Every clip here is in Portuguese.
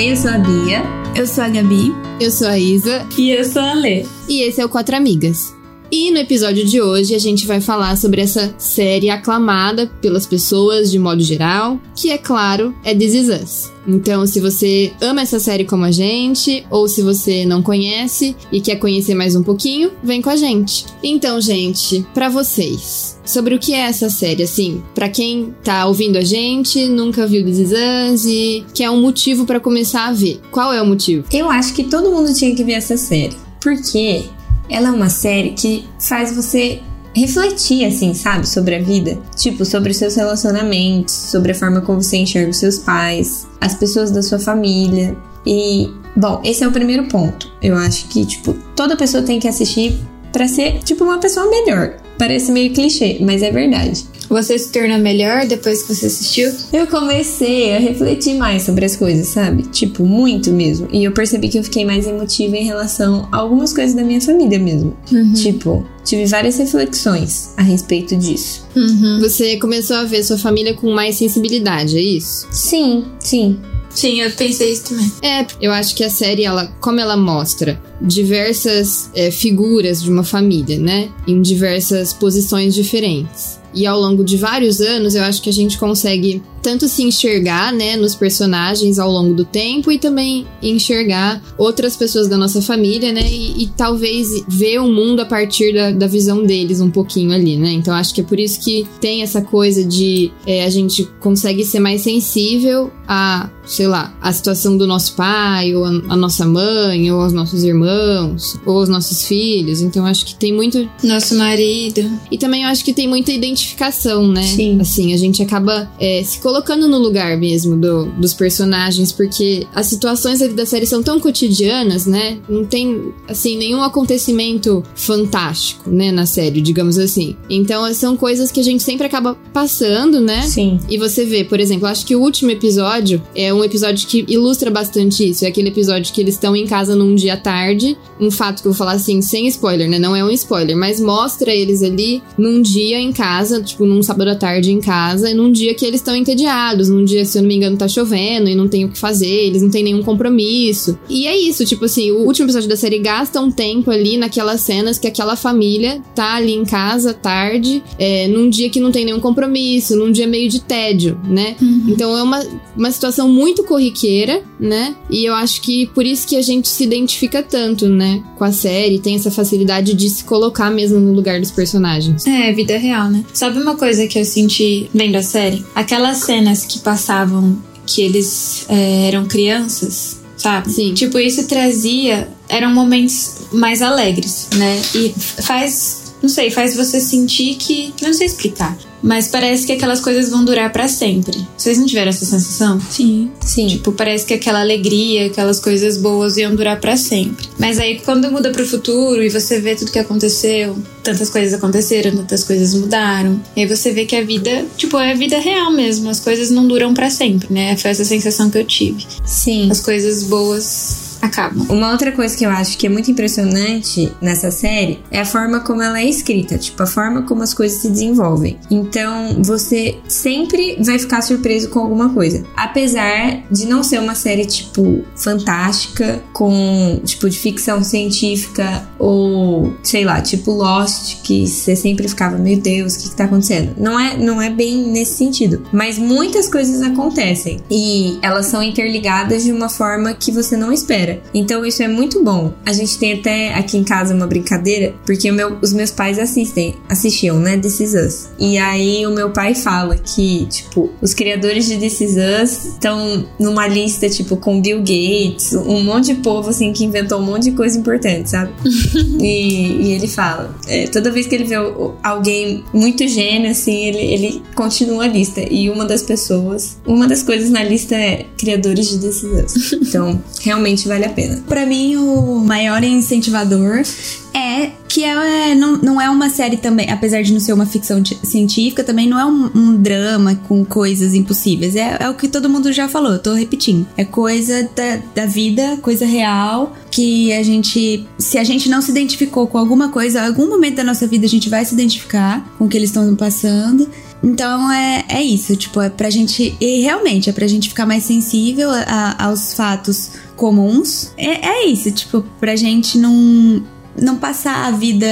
Oi, eu sou a Bia. Eu sou a Gabi. Eu sou a Isa. E eu sou a Lê. E esse é o Quatro Amigas. E no episódio de hoje a gente vai falar sobre essa série aclamada pelas pessoas de modo geral, que é claro, é This Is Us. Então, se você ama essa série como a gente, ou se você não conhece e quer conhecer mais um pouquinho, vem com a gente. Então, gente, para vocês, sobre o que é essa série, assim, para quem tá ouvindo a gente, nunca viu This Is Us e quer um motivo para começar a ver. Qual é o motivo? Eu acho que todo mundo tinha que ver essa série. Porque ela é uma série que faz você refletir, assim, sabe, sobre a vida. Tipo, sobre os seus relacionamentos, sobre a forma como você enxerga os seus pais, as pessoas da sua família. E, bom, esse é o primeiro ponto. Eu acho que, tipo, toda pessoa tem que assistir para ser, tipo, uma pessoa melhor. Parece meio clichê, mas é verdade. Você se torna melhor depois que você assistiu? Eu comecei a refletir mais sobre as coisas, sabe? Tipo, muito mesmo. E eu percebi que eu fiquei mais emotiva em relação a algumas coisas da minha família mesmo. Uhum. Tipo, tive várias reflexões a respeito disso. Uhum. Você começou a ver sua família com mais sensibilidade, é isso? Sim, sim. Sim, eu pensei isso também. É, eu acho que a série, ela, como ela mostra diversas é, figuras de uma família, né? Em diversas posições diferentes. E ao longo de vários anos, eu acho que a gente consegue tanto se enxergar, né, nos personagens ao longo do tempo e também enxergar outras pessoas da nossa família, né, e, e talvez ver o mundo a partir da, da, visão deles um pouquinho ali, né. Então acho que é por isso que tem essa coisa de é, a gente consegue ser mais sensível a, sei lá, a situação do nosso pai, ou a, a nossa mãe, ou aos nossos irmãos, ou aos nossos filhos. Então acho que tem muito. Nosso marido. E também eu acho que tem muita identificação, né? Sim. Assim, a gente acaba é, se colocando no lugar mesmo do, dos personagens, porque as situações da série são tão cotidianas, né? Não tem, assim, nenhum acontecimento fantástico, né, na série, digamos assim. Então, são coisas que a gente sempre acaba passando, né? Sim. E você vê, por exemplo, acho que o último episódio é um episódio que ilustra bastante isso. É aquele episódio que eles estão em casa num dia tarde. Um fato que eu vou falar assim, sem spoiler, né? Não é um spoiler, mas mostra eles ali num dia em casa, tipo, num sábado à tarde em casa, e num dia que eles estão entediados entediados. Num dia, se eu não me engano, tá chovendo e não tem o que fazer, eles não têm nenhum compromisso. E é isso, tipo assim, o último episódio da série gasta um tempo ali naquelas cenas que aquela família tá ali em casa tarde, é, num dia que não tem nenhum compromisso, num dia meio de tédio, né? Uhum. Então é uma, uma situação muito corriqueira, né? E eu acho que por isso que a gente se identifica tanto, né? Com a série, tem essa facilidade de se colocar mesmo no lugar dos personagens. É, vida real, né? Sabe uma coisa que eu senti vendo a série? Aquelas cenas que passavam que eles é, eram crianças, sabe? Sim. Tipo, isso trazia. Eram momentos mais alegres, né? E faz. Não sei, faz você sentir que. Não sei explicar. Mas parece que aquelas coisas vão durar para sempre. Vocês não tiveram essa sensação? Sim. Sim. Tipo, parece que aquela alegria, aquelas coisas boas iam durar para sempre. Mas aí quando muda pro futuro e você vê tudo que aconteceu, tantas coisas aconteceram, tantas coisas mudaram. E aí você vê que a vida, tipo, é a vida real mesmo. As coisas não duram para sempre, né? Foi essa sensação que eu tive. Sim. As coisas boas acabam. Uma outra coisa que eu acho que é muito impressionante nessa série é a forma como ela é escrita, tipo, a forma como as coisas se desenvolvem. Então, você sempre vai ficar surpreso com alguma coisa. Apesar de não ser uma série, tipo, fantástica, com, tipo, de ficção científica ou, sei lá, tipo Lost, que você sempre ficava, meu Deus, o que, que tá acontecendo? Não é, não é bem nesse sentido. Mas muitas coisas acontecem e elas são interligadas de uma forma que você não espera. Então isso é muito bom. A gente tem até aqui em casa uma brincadeira, porque meu, os meus pais assistem, assistiam, né, This Is Us. E aí o meu pai fala que, tipo, os criadores de This Is Us estão numa lista, tipo, com Bill Gates, um monte de povo, assim, que inventou um monte de coisa importante, sabe? e, e, ele fala, é, toda vez que ele vê alguém muito gênio, assim, ele, ele continua a lista. E uma das pessoas, uma das coisas na lista é criadores de This Is Us. Então, realmente vale a pena. Para mim, o maior incentivador é que é, não, não é uma série também, apesar de não ser uma ficção científica, também não é um, um drama com coisas impossíveis. É, é, o que todo mundo já falou, eu tô repetindo. É coisa da, da vida, coisa real, que a gente, se a gente não se identificou com alguma coisa, algum momento da nossa vida a gente vai se identificar com o que eles estão passando. Então é, é isso, tipo, é pra gente. E realmente, é pra gente ficar mais sensível a- a- aos fatos comuns. É, é isso, tipo, pra gente não, não passar a vida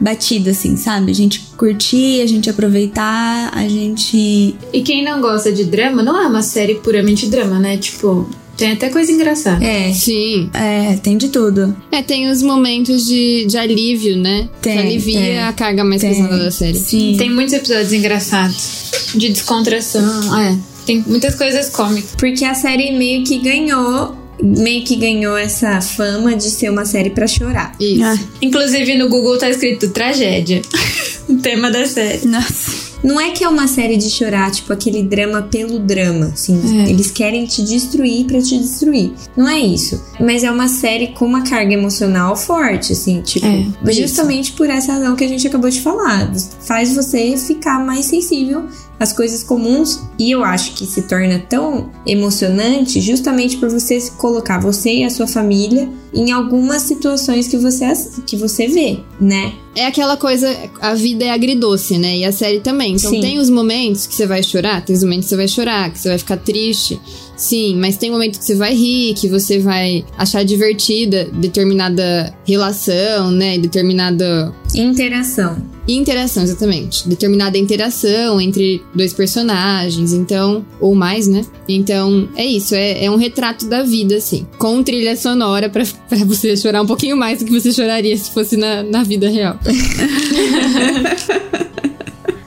batida, assim, sabe? A gente curtir, a gente aproveitar, a gente. E quem não gosta de drama, não é uma série puramente drama, né? Tipo, tem até coisa engraçada. É. Sim. É, tem de tudo. É, tem os momentos de, de alívio, né? Tem, que alivia tem. a carga mais Tem. pesada da série. Sim. Tem muitos episódios engraçados. De descontração. É. Tem muitas coisas cômicas. Porque a série meio que ganhou. Meio que ganhou essa fama de ser uma série pra chorar. Isso. Ah, Inclusive no Google tá escrito tragédia. o tema da série. nossa. Não é que é uma série de chorar, tipo aquele drama pelo drama, assim. É. Eles querem te destruir pra te destruir. Não é isso. Mas é uma série com uma carga emocional forte, assim, tipo, É, justamente por essa razão que a gente acabou de falar. Faz você ficar mais sensível às coisas comuns e eu acho que se torna tão emocionante justamente por você se colocar você e a sua família em algumas situações que você as- que você vê, né? É aquela coisa, a vida é agridoce, né? E a série também. Então Sim. tem os momentos que você vai chorar, tem os momentos que você vai chorar, que você vai ficar triste. Sim, mas tem momentos que você vai rir, que você vai achar divertida determinada relação, né? Determinada Interação. interação, exatamente. Determinada interação entre dois personagens, então, ou mais, né? Então, é isso, é, é um retrato da vida, assim. Com trilha sonora pra, pra você chorar um pouquinho mais do que você choraria se fosse na, na vida real.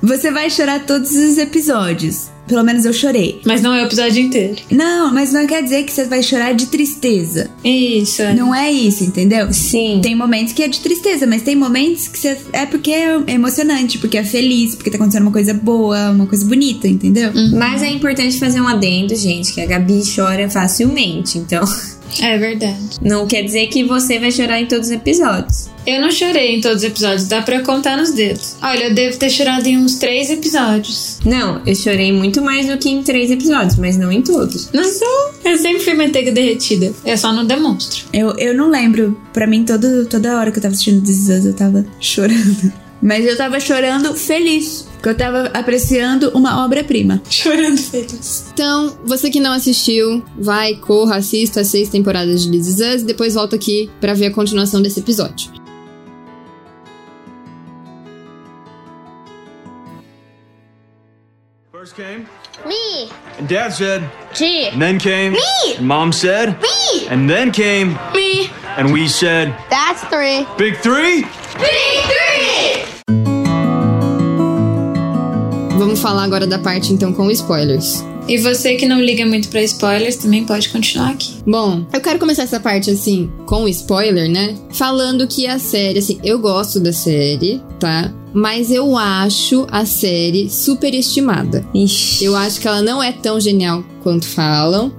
Você vai chorar todos os episódios. Pelo menos eu chorei. Mas não é o episódio inteiro. Não, mas não quer dizer que você vai chorar de tristeza. Isso. Não é isso, entendeu? Sim. Tem momentos que é de tristeza, mas tem momentos que você, é porque é emocionante, porque é feliz, porque tá acontecendo uma coisa boa, uma coisa bonita, entendeu? Mas é importante fazer um adendo, gente, que a Gabi chora facilmente. Então, É verdade. não quer dizer que você vai chorar em todos os episódios. Eu não chorei em todos os episódios, dá pra contar nos dedos. Olha, eu devo ter chorado em uns três episódios. Não, eu chorei muito mais do que em três episódios, mas não em todos. Não sou. Eu sempre fui manteiga derretida. Eu só não demonstro. Eu, eu não lembro. Pra mim, todo, toda hora que eu tava assistindo This Is Us, eu tava chorando. Mas eu tava chorando feliz. Porque eu tava apreciando uma obra-prima. Chorando feliz. Então, você que não assistiu, vai, corra, assista as seis temporadas de This Is Us e depois volta aqui pra ver a continuação desse episódio. First came, Me. and Dad said, G. and then came, me, and Mom said, Me. and then came, Me. and we said, That's three. Big Three? Big three. Falar agora da parte então com spoilers. E você que não liga muito pra spoilers também pode continuar aqui. Bom, eu quero começar essa parte assim, com spoiler, né? Falando que a série, assim, eu gosto da série, tá? Mas eu acho a série superestimada. Ixi. Eu acho que ela não é tão genial quanto falam.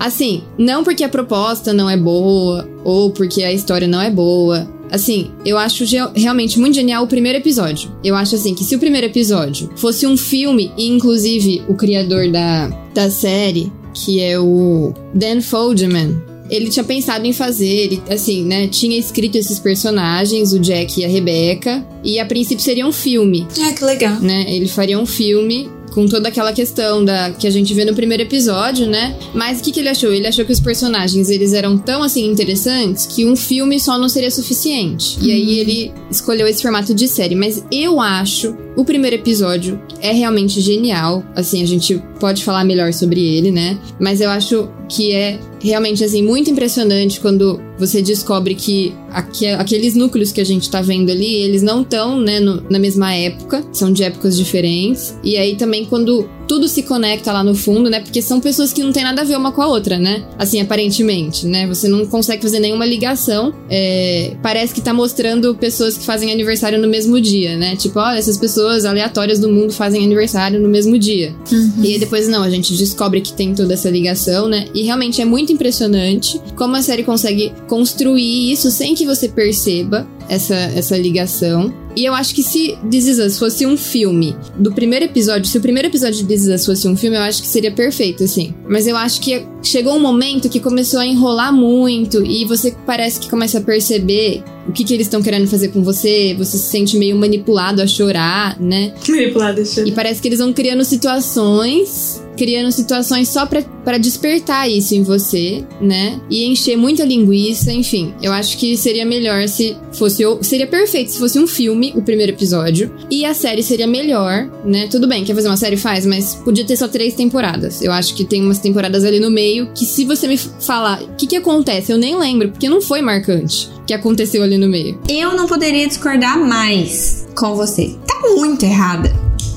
Assim, não porque a proposta não é boa ou porque a história não é boa. Assim, eu acho realmente muito genial o primeiro episódio. Eu acho assim que se o primeiro episódio fosse um filme e inclusive o criador da, da série, que é o Dan Fogelman, ele tinha pensado em fazer, ele, assim, né, tinha escrito esses personagens, o Jack e a Rebecca, e a princípio seria um filme Ah, que legal. né? Ele faria um filme com toda aquela questão da que a gente vê no primeiro episódio, né? Mas o que, que ele achou? Ele achou que os personagens eles eram tão assim interessantes que um filme só não seria suficiente. E aí ele escolheu esse formato de série. Mas eu acho o primeiro episódio é realmente genial. Assim, a gente pode falar melhor sobre ele, né? Mas eu acho que é realmente assim muito impressionante quando você descobre que aque- aqueles núcleos que a gente tá vendo ali, eles não estão, né, no- na mesma época, são de épocas diferentes. E aí também quando tudo se conecta lá no fundo, né? Porque são pessoas que não tem nada a ver uma com a outra, né? Assim, aparentemente, né? Você não consegue fazer nenhuma ligação. É, parece que tá mostrando pessoas que fazem aniversário no mesmo dia, né? Tipo, olha, essas pessoas aleatórias do mundo fazem aniversário no mesmo dia. E aí depois, não, a gente descobre que tem toda essa ligação, né? E realmente é muito impressionante como a série consegue construir isso sem que você perceba. Essa, essa ligação. E eu acho que se This Is Us fosse um filme do primeiro episódio, se o primeiro episódio de This Is Us fosse um filme, eu acho que seria perfeito, assim. Mas eu acho que chegou um momento que começou a enrolar muito e você parece que começa a perceber o que, que eles estão querendo fazer com você, você se sente meio manipulado a chorar, né? Manipulado, deixa E parece que eles vão criando situações, criando situações só pra despertar isso em você, né? E encher muita linguiça, enfim. Eu acho que seria melhor se fosse. O- Seria perfeito se fosse um filme, o primeiro episódio. E a série seria melhor, né? Tudo bem, quer fazer uma série? Faz, mas podia ter só três temporadas. Eu acho que tem umas temporadas ali no meio que, se você me falar o que, que acontece, eu nem lembro, porque não foi marcante o que aconteceu ali no meio. Eu não poderia discordar mais com você. Tá muito errada.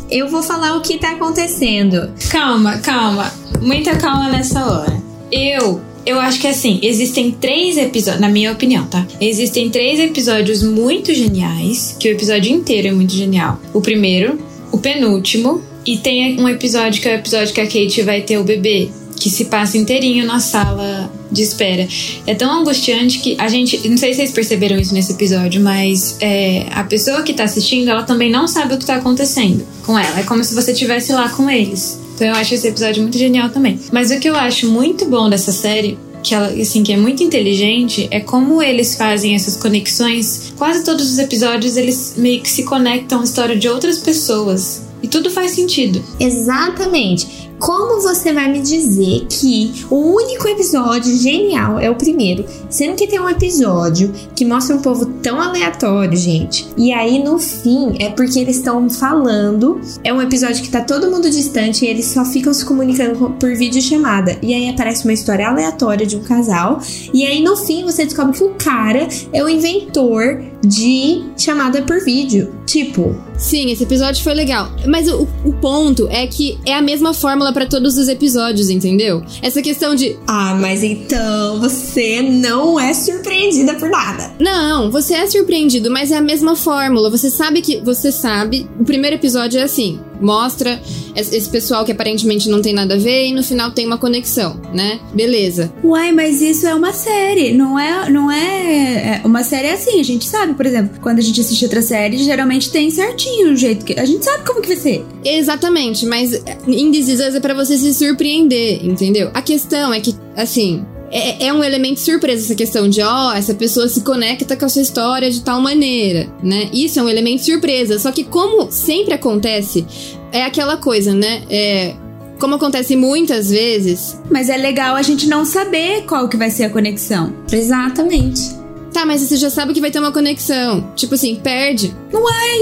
Eu vou falar o que tá acontecendo. Calma, calma. Muita calma nessa hora. Eu. Eu acho que assim, existem três episódios, na minha opinião, tá? Existem três episódios muito geniais, que o episódio inteiro é muito genial. O primeiro, o penúltimo, e tem um episódio que é o episódio que a Kate vai ter o bebê, que se passa inteirinho na sala de espera. É tão angustiante que a gente. Não sei se vocês perceberam isso nesse episódio, mas é, a pessoa que tá assistindo, ela também não sabe o que tá acontecendo com ela. É como se você estivesse lá com eles. Então eu acho esse episódio muito genial também. Mas o que eu acho muito bom dessa série que ela, assim, que é muito inteligente é como eles fazem essas conexões. Quase todos os episódios eles meio que se conectam à história de outras pessoas. E tudo faz sentido. Exatamente. Como você vai me dizer que o único episódio genial é o primeiro, sendo que tem um episódio que mostra um povo tão aleatório, gente. E aí no fim é porque eles estão falando, é um episódio que tá todo mundo distante e eles só ficam se comunicando com- por videochamada. E aí aparece uma história aleatória de um casal, e aí no fim você descobre que o cara é o inventor de chamada por vídeo. Tipo, Sim, esse episódio foi legal. Mas o, o ponto é que é a mesma fórmula pra todos os episódios, entendeu? Essa questão de. Ah, mas então você não é surpreendida por nada. Não, você é surpreendido, mas é a mesma fórmula. Você sabe que. Você sabe. O primeiro episódio é assim: mostra esse pessoal que aparentemente não tem nada a ver e no final tem uma conexão, né? Beleza. Uai, mas isso é uma série, não é, não é, é- uma série é assim, a gente sabe, por exemplo, quando a gente assiste outra série, geralmente tem certinho o jeito que a gente sabe como que vai ser. Exatamente, mas em This Is Us é pra você se surpreender, entendeu? A questão é que, assim, é, é um elemento surpresa essa questão de, ó, essa pessoa se conecta com a sua história de tal maneira, né? Isso é um elemento surpresa. Só que, como sempre acontece, é aquela coisa, né? É. Como acontece muitas vezes. Mas é legal a gente não saber qual que vai ser a conexão. Exatamente. Tá, mas você já sabe que vai ter uma conexão. Tipo assim, perde.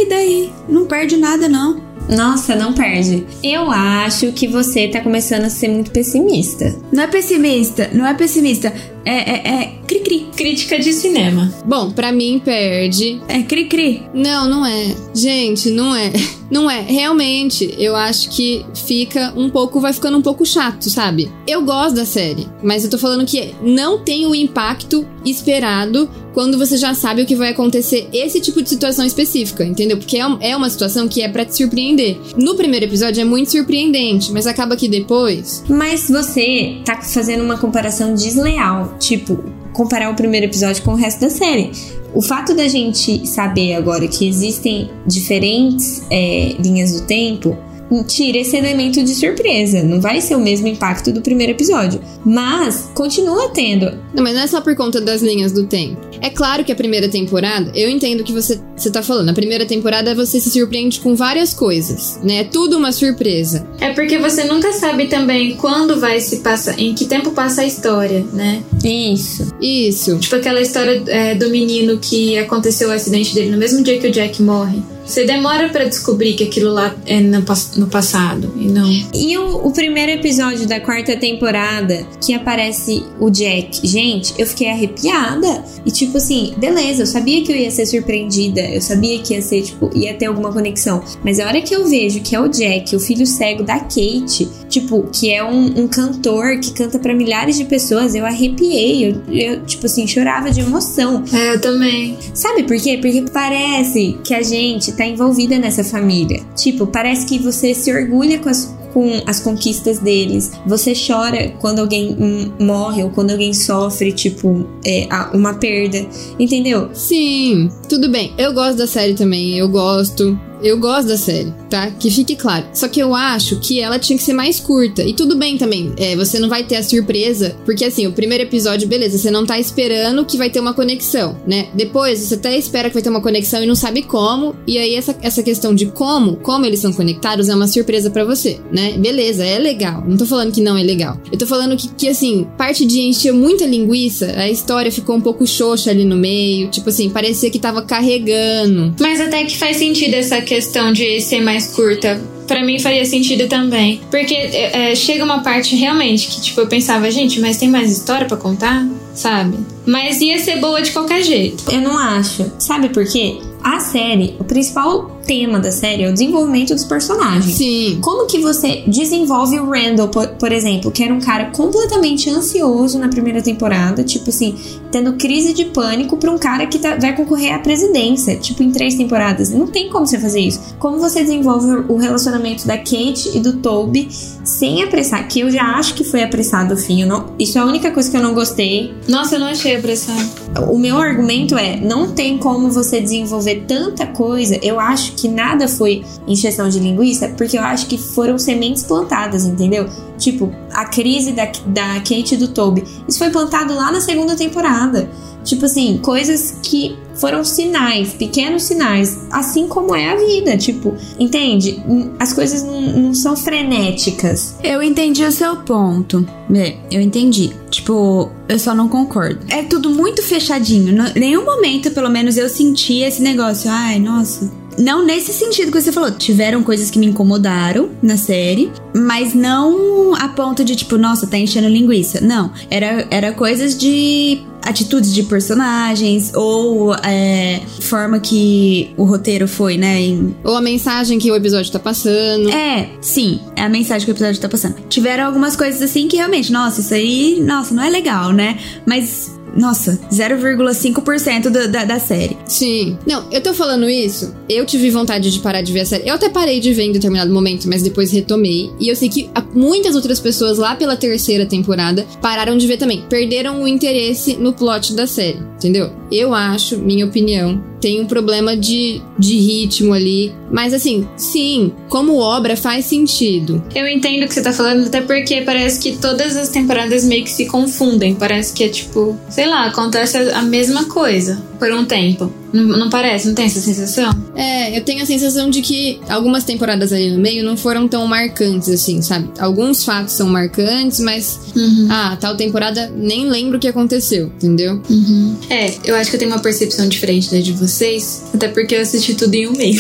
E daí? Não perde nada, não. Nossa, não perde. Eu acho que você tá começando a ser muito pessimista. Não é pessimista, não é pessimista. É, é, é cri-cri. Crítica de cinema. Bom, pra mim, perde. É cri-cri. Não, não é. Gente, não é. Não é. Realmente, eu acho que fica um pouco. Vai ficando um pouco chato, sabe? Eu gosto da série, mas eu tô falando que não tem o impacto esperado quando você já sabe o que vai acontecer esse tipo de situação específica, entendeu? Porque é é uma situação que é pra te surpreender. No primeiro episódio é muito surpreendente, mas acaba que depois. Mas você tá fazendo uma comparação desleal. Tipo, comparar o primeiro episódio com o resto da série. O fato da gente saber agora que existem diferentes é, linhas do tempo tira esse elemento de surpresa. Não vai ser o mesmo impacto do primeiro episódio. Mas continua tendo. Não, mas não é só por conta das linhas do tempo. É claro que a primeira temporada, eu entendo o que você, você tá falando. A primeira temporada você se surpreende com várias coisas, né? É tudo uma surpresa. É porque você nunca sabe também quando vai se passar, em que tempo passa a história, né? Isso. Isso. Tipo aquela história é, do menino que aconteceu o acidente dele no mesmo dia que o Jack morre. Você demora pra descobrir que aquilo lá é no, no passado e não. E o, o primeiro episódio da quarta temporada, que aparece o Jack, gente, eu fiquei arrepiada. E tipo assim, beleza, eu sabia que eu ia ser surpreendida, eu sabia que ia ser, tipo, ia ter alguma conexão. Mas a hora que eu vejo que é o Jack, o filho cego da Kate, tipo, que é um, um cantor que canta pra milhares de pessoas, eu arrepiei. Eu, eu, tipo assim, chorava de emoção. É, eu também. Sabe por quê? Porque parece que a gente tá envolvida nessa família. Tipo, parece que você se orgulha com, as- com as conquistas deles. Você chora quando alguém hum, morre ou quando alguém sofre, tipo, é, uma perda. Entendeu? Sim, tudo bem. Eu gosto da série também, eu gosto. Eu gosto da série, tá? Que fique claro. Só que eu acho que ela tinha que ser mais curta. E tudo bem também. É, você não vai ter a surpresa. Porque assim, o primeiro episódio, beleza, você não tá esperando que vai ter uma conexão, né? Depois, você até espera que vai ter uma conexão e não sabe como. E aí, essa, essa questão de como, como eles são conectados, é uma surpresa pra você, né? Beleza, é legal. Não tô falando que não é legal. Eu tô falando que, que assim, parte de encher muita linguiça, a história ficou um pouco xoxa ali no meio. Tipo assim, parecia que tava carregando. Mas até que faz sentido essa questão de ser mais curta. Pra mim faria sentido também. Porque é, é, chega uma parte realmente que, tipo, eu pensava, gente, mas tem mais história pra contar? Sabe? Mas ia ser boa de qualquer jeito. Eu não acho. Sabe por quê? A série, o principal tema da série é o desenvolvimento dos personagens. Sim. Como que você desenvolve o Randall, por, por exemplo, que era um cara completamente ansioso na primeira temporada, tipo assim, tendo crise de pânico pra um cara que tá- vai concorrer à presidência, tipo em três temporadas. Não tem como você fazer isso. Como você desenvolve o relacionamento da Kate e do Toby sem apressar, que eu já acho que foi apressado o fim. eu não- isso é a única coisa que eu não gostei. Nossa, eu não achei apressado. O meu argumento é, não tem como você desenvolver tanta coisa. Eu acho que nada foi encheção de linguiça, porque eu acho que foram sementes plantadas, entendeu? Tipo, a crise da, da Kate e do Toby. Isso foi plantado lá na segunda temporada. Tipo assim, coisas que foram sinais, pequenos sinais, assim como é a vida. Tipo, entende? As coisas não, não são frenéticas. Eu entendi o seu ponto. É, eu entendi. Tipo, eu só não concordo. É tudo muito fechadinho. Nenhum momento, pelo menos, eu senti esse negócio. Ai, nossa. Não nesse sentido que você falou. Tiveram coisas que me incomodaram na série, mas não a ponto de, tipo, nossa, tá enchendo linguiça. Não. Era, era coisas de atitudes de personagens ou é, forma que o roteiro foi, né? em- Ou a mensagem que o episódio tá passando. é, sim, é a mensagem que o episódio tá passando. Tiveram algumas coisas assim que realmente, nossa, isso aí, nossa, não é legal, né? Mas, nossa, 0,5% da, da, da série. Sim. Não, eu tô falando isso. Eu tive vontade de parar de ver a série. Eu até parei de ver em determinado momento, mas depois retomei. E eu sei que muitas outras pessoas lá pela terceira temporada pararam de ver também. Perderam o interesse no plot da série, entendeu? Eu acho, minha opinião, tem um problema de, de ritmo ali. Mas assim, sim, como obra faz sentido. Eu entendo o que você tá falando, até porque parece que todas as temporadas meio que se confundem. Parece que é tipo, sei lá, acontece a a mesma coisa por um tempo. Não, não parece? Não tem essa sensação? É, eu tenho a sensação de que algumas temporadas ali no meio não foram tão marcantes assim, sabe? Alguns fatos são marcantes, mas ah, tal temporada nem lembro o que aconteceu, entendeu? É, eu acho que eu tenho uma percepção diferente da de vocês, até porque eu assisti tudo em um mês.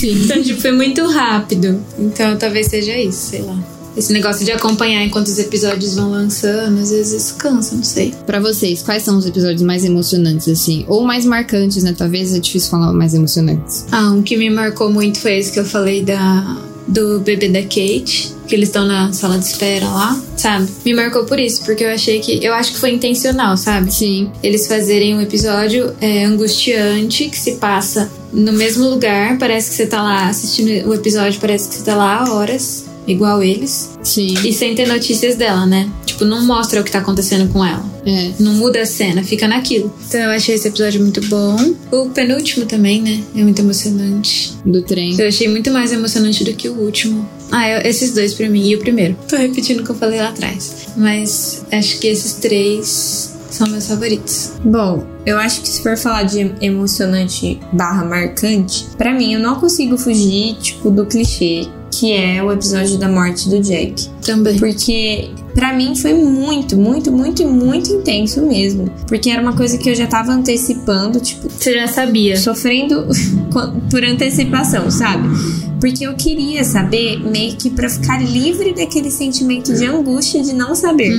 Sim. Então, tipo, foi muito rápido. Então, talvez seja isso, sei lá. Esse negócio de acompanhar enquanto os episódios vão lançando, às vezes cansa, não sei. Pra vocês, quais são os episódios mais emocionantes assim, ou mais marcantes, né? Talvez é difícil falar mais emocionantes. Ah, um que me marcou muito foi esse que eu falei da do bebê da Kate, que eles estão na sala de espera lá, sabe? Me marcou por isso, porque eu achei que eu acho que foi intencional, sabe? Sim. Eles fazerem um episódio é, angustiante que se passa no mesmo lugar, parece que você tá lá assistindo o episódio, parece que você tá lá há horas, igual eles, Sim. e sem ter notícias dela, né? Tipo, não mostra o que tá acontecendo com ela. É. Não muda a cena, fica naquilo. Então eu achei esse episódio muito bom. O penúltimo também, né? É muito emocionante. Do trem. Eu achei muito mais emocionante do que o último. Ah, eu- esses dois pra mim. E o primeiro. Tô repetindo o que eu falei lá atrás. Mas acho que esses três são meus favoritos. Bom, eu acho que se for falar de emocionante barra marcante, pra mim eu não consigo fugir, tipo, do clichê, que é o episódio da morte do Jack. Também. Porque pra mim foi muito, muito, muito, muito intenso mesmo. Porque era uma coisa que eu já tava antecipando, tipo, Você já sabia. sofrendo por antecipação, sabe? Porque eu queria saber meio que pra ficar livre daquele sentimento de angústia de não saber,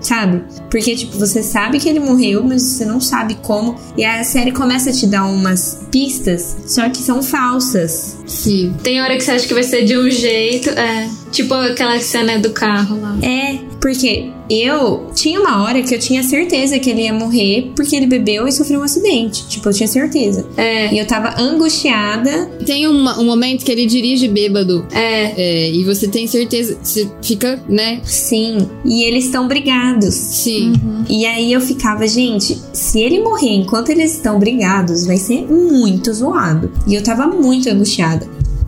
sabe? Porque, tipo, você sabe que ele morreu, mas você não sabe como. E a série começa a te dar umas pistas, só que são falsas. Sim. Tem hora que você acha que vai ser de um jeito, é. Tipo aquela cena do carro lá. É, porque eu tinha uma hora que eu tinha certeza que ele ia morrer porque ele bebeu e sofreu um acidente. Tipo, eu tinha certeza. É, E eu tava angustiada. Tem uma- um momento que ele dirige bêbado. é. É, e você tem certeza. Você fica, né? Sim. E eles estão brigados. Sim. E aí eu ficava, gente, se ele morrer enquanto eles estão brigados, vai ser muito zoado. E eu tava muito angustiada.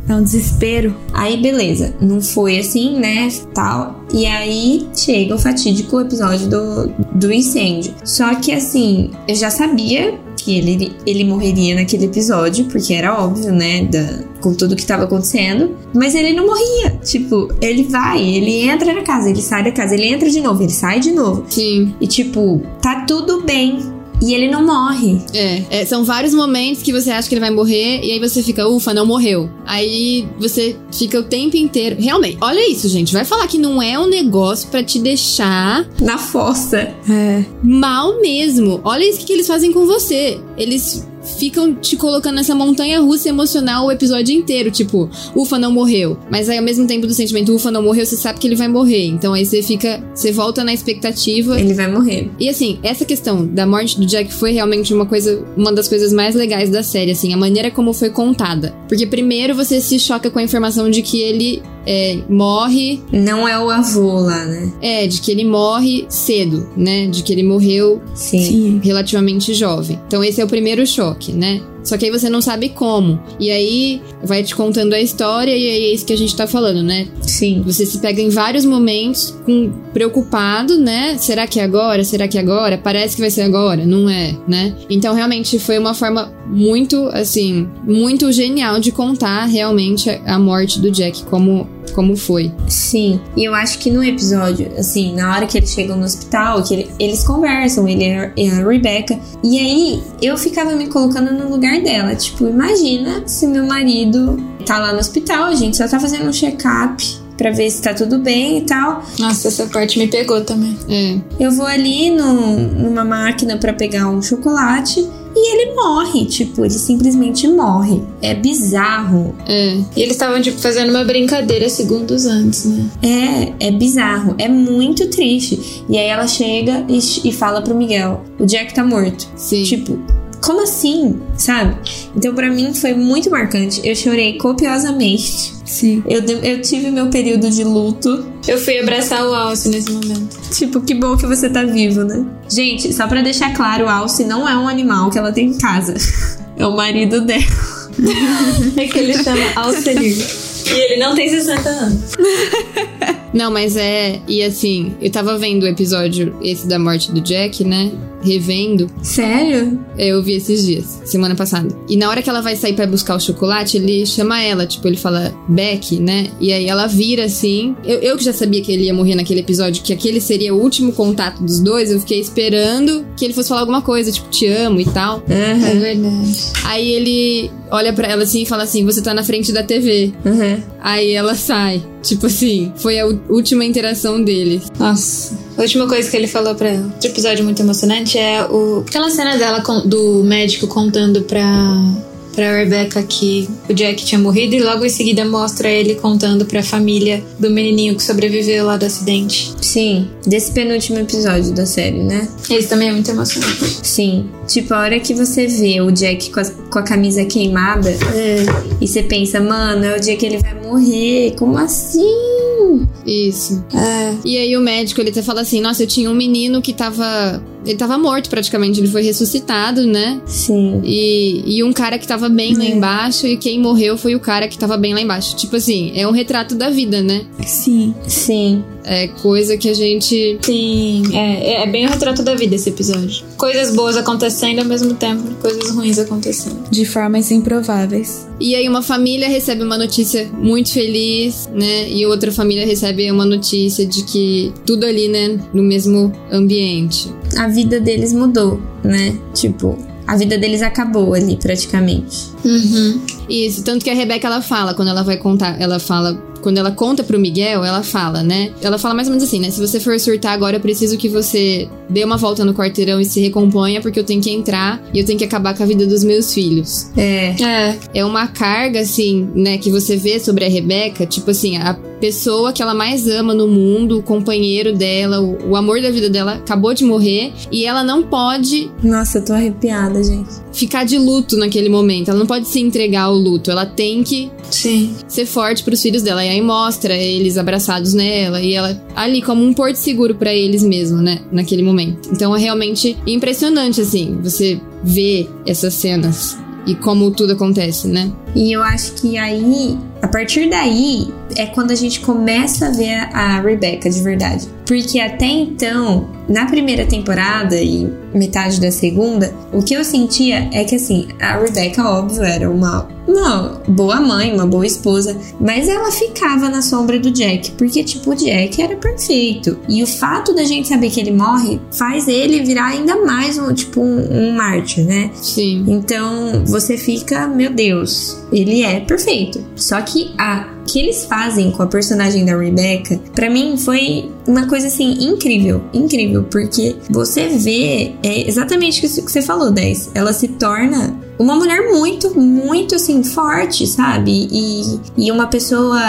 É um desespero. Aí, beleza, não foi assim, né? Tal. E aí chega o fatídico episódio do, do incêndio. Só que assim, eu já sabia que ele, ele morreria naquele episódio, porque era óbvio, né? Da, com tudo que tava acontecendo. Mas ele não morria. Tipo, ele vai, ele entra na casa, ele sai da casa, ele entra de novo, ele sai de novo. Sim. E tipo, tá tudo bem. E ele não morre. É, é, são vários momentos que você acha que ele vai morrer e aí você fica, ufa, não morreu. Aí você fica o tempo inteiro. Realmente, olha isso, gente. Vai falar que não é um negócio pra te deixar Na fossa. É. mal mesmo. Olha isso que eles fazem com você. Eles ficam te colocando nessa montanha russa emocional o episódio inteiro. Tipo, ufa, não morreu. Mas aí, ao mesmo tempo do sentimento, ufa, não morreu, você sabe que ele vai morrer. Então aí você fica. Você volta na expectativa. Ele vai morrer. E assim, essa questão da morte do Jack foi realmente uma coisa, uma das coisas mais legais da série, assim, a maneira como foi contada. Porque primeiro você se choca com a informação de que ele é, morre, Não é o avô lá, né? é, de que ele morre cedo, né? De que ele morreu Sim. Relativamente jovem. Então esse é o primeiro choque, né? Só que aí você não sabe como. E aí vai te contando a história e aí é isso que a gente tá falando, né? Sim. Você se pega em vários momentos com preocupado, né? Será que é agora? Será que é agora? Parece que vai ser agora, não é, né? Então realmente foi uma forma muito, assim, muito genial de contar realmente a morte do Jack como como foi. Sim. E eu acho que no episódio, assim, na hora que eles chegam no hospital, que ele- eles conversam, ele e a Rebecca. E aí eu ficava me colocando no lugar dela. Tipo, imagina se meu marido tá lá no hospital, a gente só tá fazendo um check-up pra ver se tá tudo bem e tal. Nossa, essa parte me pegou também. É. Eu vou ali no- numa máquina pra pegar um chocolate e ele morre. Tipo, ele simplesmente morre. É bizarro. É. E eles estavam, tipo, fazendo uma brincadeira segundos antes, né? É, é bizarro, é muito triste. E aí ela chega e, e fala pro Miguel: o Jack tá morto. Sim. Tipo, como assim? Sabe? Então pra mim foi muito marcante. Eu chorei copiosamente. Sim. Eu, eu tive meu período de luto. Eu fui abraçar o Alce nesse momento. Tipo, que bom que você tá vivo, né? Gente, só pra deixar claro, o Alce não é um animal que ela tem em casa. É o marido dela. É que ele chama Alcenir. E ele não tem 60 anos. Não, mas é. E assim, eu tava vendo o episódio esse da morte do Jack, né? Revendo. Sério? É, Eu vi esses dias, semana passada. E na hora que ela vai sair pra buscar o chocolate, ele chama ela, tipo, ele fala Beck, né? E aí ela vira assim. Eu, eu que já sabia que ele ia morrer naquele episódio, que aquele seria o último contato dos dois, eu fiquei esperando que ele fosse falar alguma coisa, tipo, te amo e tal. Aham, É verdade. Aí ele olha pra ela assim e fala assim: Você tá na frente da TV. aham. Aí ela sai. Tipo assim, foi a última interação deles. Nossa. A última coisa que ele falou pra. Outro episódio muito emocionante é o... aquela cena dela com- do médico contando pra, pra Rebecca que o Jack tinha morrido e logo em seguida mostra ele contando pra família do menininho que sobreviveu lá do acidente. Sim, desse penúltimo episódio da série, né? Esse também é muito emocionante. Sim. Tipo, a hora que você vê o Jack com a, com a camisa queimada e você pensa, mano, é o dia que ele vai morrer. Como assim? Isso. É. E aí o médico, ele até fala assim, nossa, eu tinha um menino que tava... Ele tava morto praticamente, ele foi ressuscitado, né? Sim. E, e um cara que tava bem lá embaixo e quem morreu foi o cara que tava bem lá embaixo. Tipo assim, é um retrato da vida, né? Sim. Sim. É coisa que a gente... Sim, é, é bem o retrato da vida esse episódio. Coisas boas acontecendo ao mesmo tempo, coisas ruins acontecendo. De formas improváveis. E aí uma família recebe uma notícia muito feliz, né? E outra família recebe uma notícia de que tudo ali, né, no mesmo ambiente. A vida deles mudou, né? Tipo, a vida deles acabou ali praticamente. Uhum. Isso, tanto que a Rebeca ela fala, quando ela vai contar, ela fala quando ela conta pro Miguel, ela fala, né? Ela fala mais ou menos assim, né? Se você for surtar agora, eu preciso que você dê uma volta no quarteirão e se recomponha, porque eu tenho que entrar e eu tenho que acabar com a vida dos meus filhos. É. É. É uma carga, assim, né, que você vê sobre a Rebeca, tipo assim, a pessoa que ela mais ama no mundo, o companheiro dela, o, o amor da vida dela acabou de morrer e ela não pode Nossa, eu tô arrepiada, gente. ficar de luto naquele momento. Ela não pode se entregar ao luto. Ela tem que Sim. ser forte pros filhos dela. E aí mostra eles abraçados nela e ela ali como um porto seguro pra eles mesmo, né? Naquele momento. Então é realmente impressionante, assim, você ver essas cenas e como tudo acontece, né? E eu acho que aí, a partir daí, é quando a gente começa a ver a, Rebecca de verdade. Porque até então, na primeira temporada e metade da segunda, o que eu sentia é que assim, a Rebecca, óbvio, era uma, uma boa mãe, uma boa esposa, mas ela ficava na sombra do Jack, porque tipo, o Jack era perfeito. E o fato da gente saber que ele morre faz ele virar ainda mais um, tipo, um, um mártir, né? Sim. Então você fica, meu Deus, ele é perfeito. Só que a que eles fazem com a personagem da Rebecca, pra mim foi uma coisa assim incrível, incrível, porque você vê é exatamente isso que você falou, 10. Ela se torna uma mulher muito, muito assim forte, sabe? E, e uma pessoa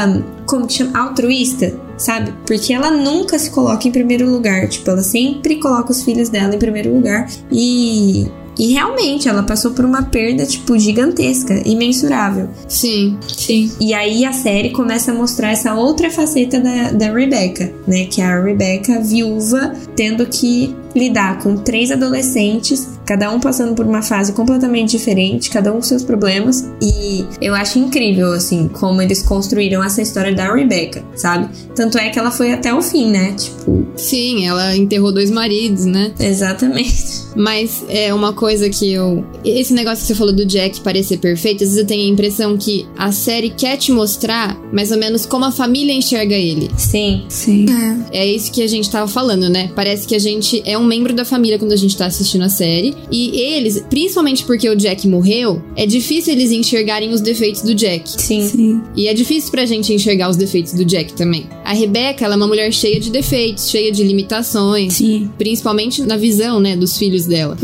como que chama altruísta, sabe? Porque ela nunca se coloca em primeiro lugar, tipo, ela sempre coloca os filhos dela em primeiro lugar e e realmente ela passou por uma perda, tipo, gigantesca, imensurável. Sim. Sim. E aí a série começa a mostrar essa outra faceta da, da Rebecca, né? Que é a Rebecca viúva tendo que lidar com três adolescentes, cada um passando por uma fase completamente diferente, cada um com seus problemas. E eu acho incrível, assim, como eles construíram essa história da Rebecca, sabe? Tanto é que ela foi até o fim, né? Tipo, Sim, ela enterrou dois maridos, né? exatamente. Mas é uma coisa que eu. Esse negócio que você falou do Jack parecer perfeito, às vezes eu tenho a impressão que a série quer te mostrar mais ou menos como a família enxerga ele. Sim. Sim. É isso que a gente tava falando, né? Parece que a gente é um membro da família quando a gente tá assistindo a série. E eles, principalmente porque o Jack morreu, é difícil eles enxergarem os defeitos do Jack. Sim. Sim. E é difícil pra gente enxergar os defeitos do Jack também. A Rebecca, ela é uma mulher cheia de defeitos, cheia de limitações. Sim. Principalmente na visão, né, dos filhos dela.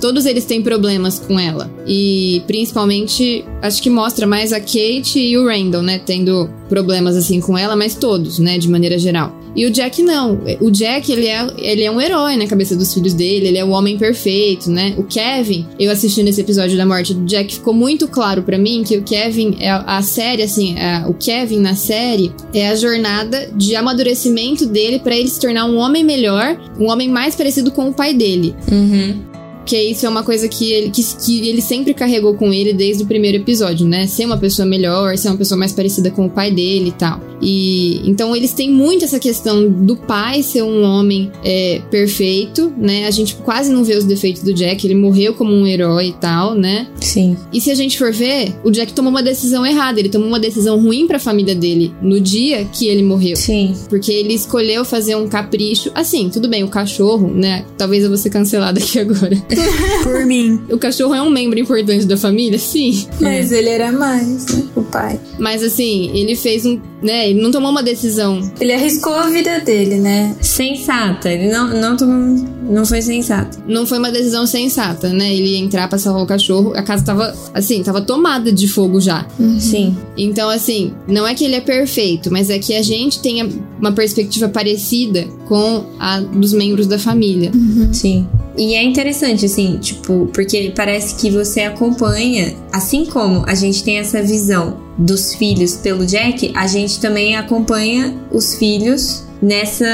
Todos eles têm problemas com ela. E principalmente, acho que mostra mais a Kate e o Randall, né, tendo problemas assim com ela, mas todos, né, de maneira geral. E o Jack não. O Jack, ele é, ele é um herói na cabeça dos filhos dele, ele é o homem perfeito, né? O Kevin, eu assistindo esse episódio da morte do Jack, ficou muito claro pra mim que o Kevin, é a, série, assim, a- o Kevin na série é a jornada de amadurecimento dele pra ele se tornar um homem melhor, um homem mais parecido com o pai dele. Uhum. Porque isso é uma coisa que ele, que, que ele sempre carregou com ele desde o primeiro episódio, né? Ser uma pessoa melhor, ser uma pessoa mais parecida com o pai dele e tal. E então eles têm muito essa questão do pai ser um homem é, perfeito, né? A gente quase não vê os defeitos do Jack, ele morreu como um herói e tal, né? Sim. E se a gente for ver, o Jack tomou uma decisão errada, ele tomou uma decisão ruim pra família dele no dia que ele morreu. Sim. Porque ele escolheu fazer um capricho. Assim, tudo bem, o cachorro, né? Talvez eu vou ser cancelada aqui agora. Por mim. O cachorro é um membro importante da família, sim. Mas ele era mais, né? O pai. Mas assim, ele fez um. né? Ele não tomou uma decisão. Ele arriscou a vida dele, né? Sensata. Ele não, não, tomou- não foi sensato. Não foi uma decisão sensata, né? Ele entrar pra salvar o cachorro. A casa tava, assim, tava tomada de fogo já. Sim. Então, assim, não é que ele é perfeito, mas é que a gente tenha uma perspectiva parecida com a dos membros da família. Sim. E é interessante, assim, tipo, porque parece que você acompanha, assim como a gente tem essa visão dos filhos pelo Jack, a gente também acompanha os filhos nessa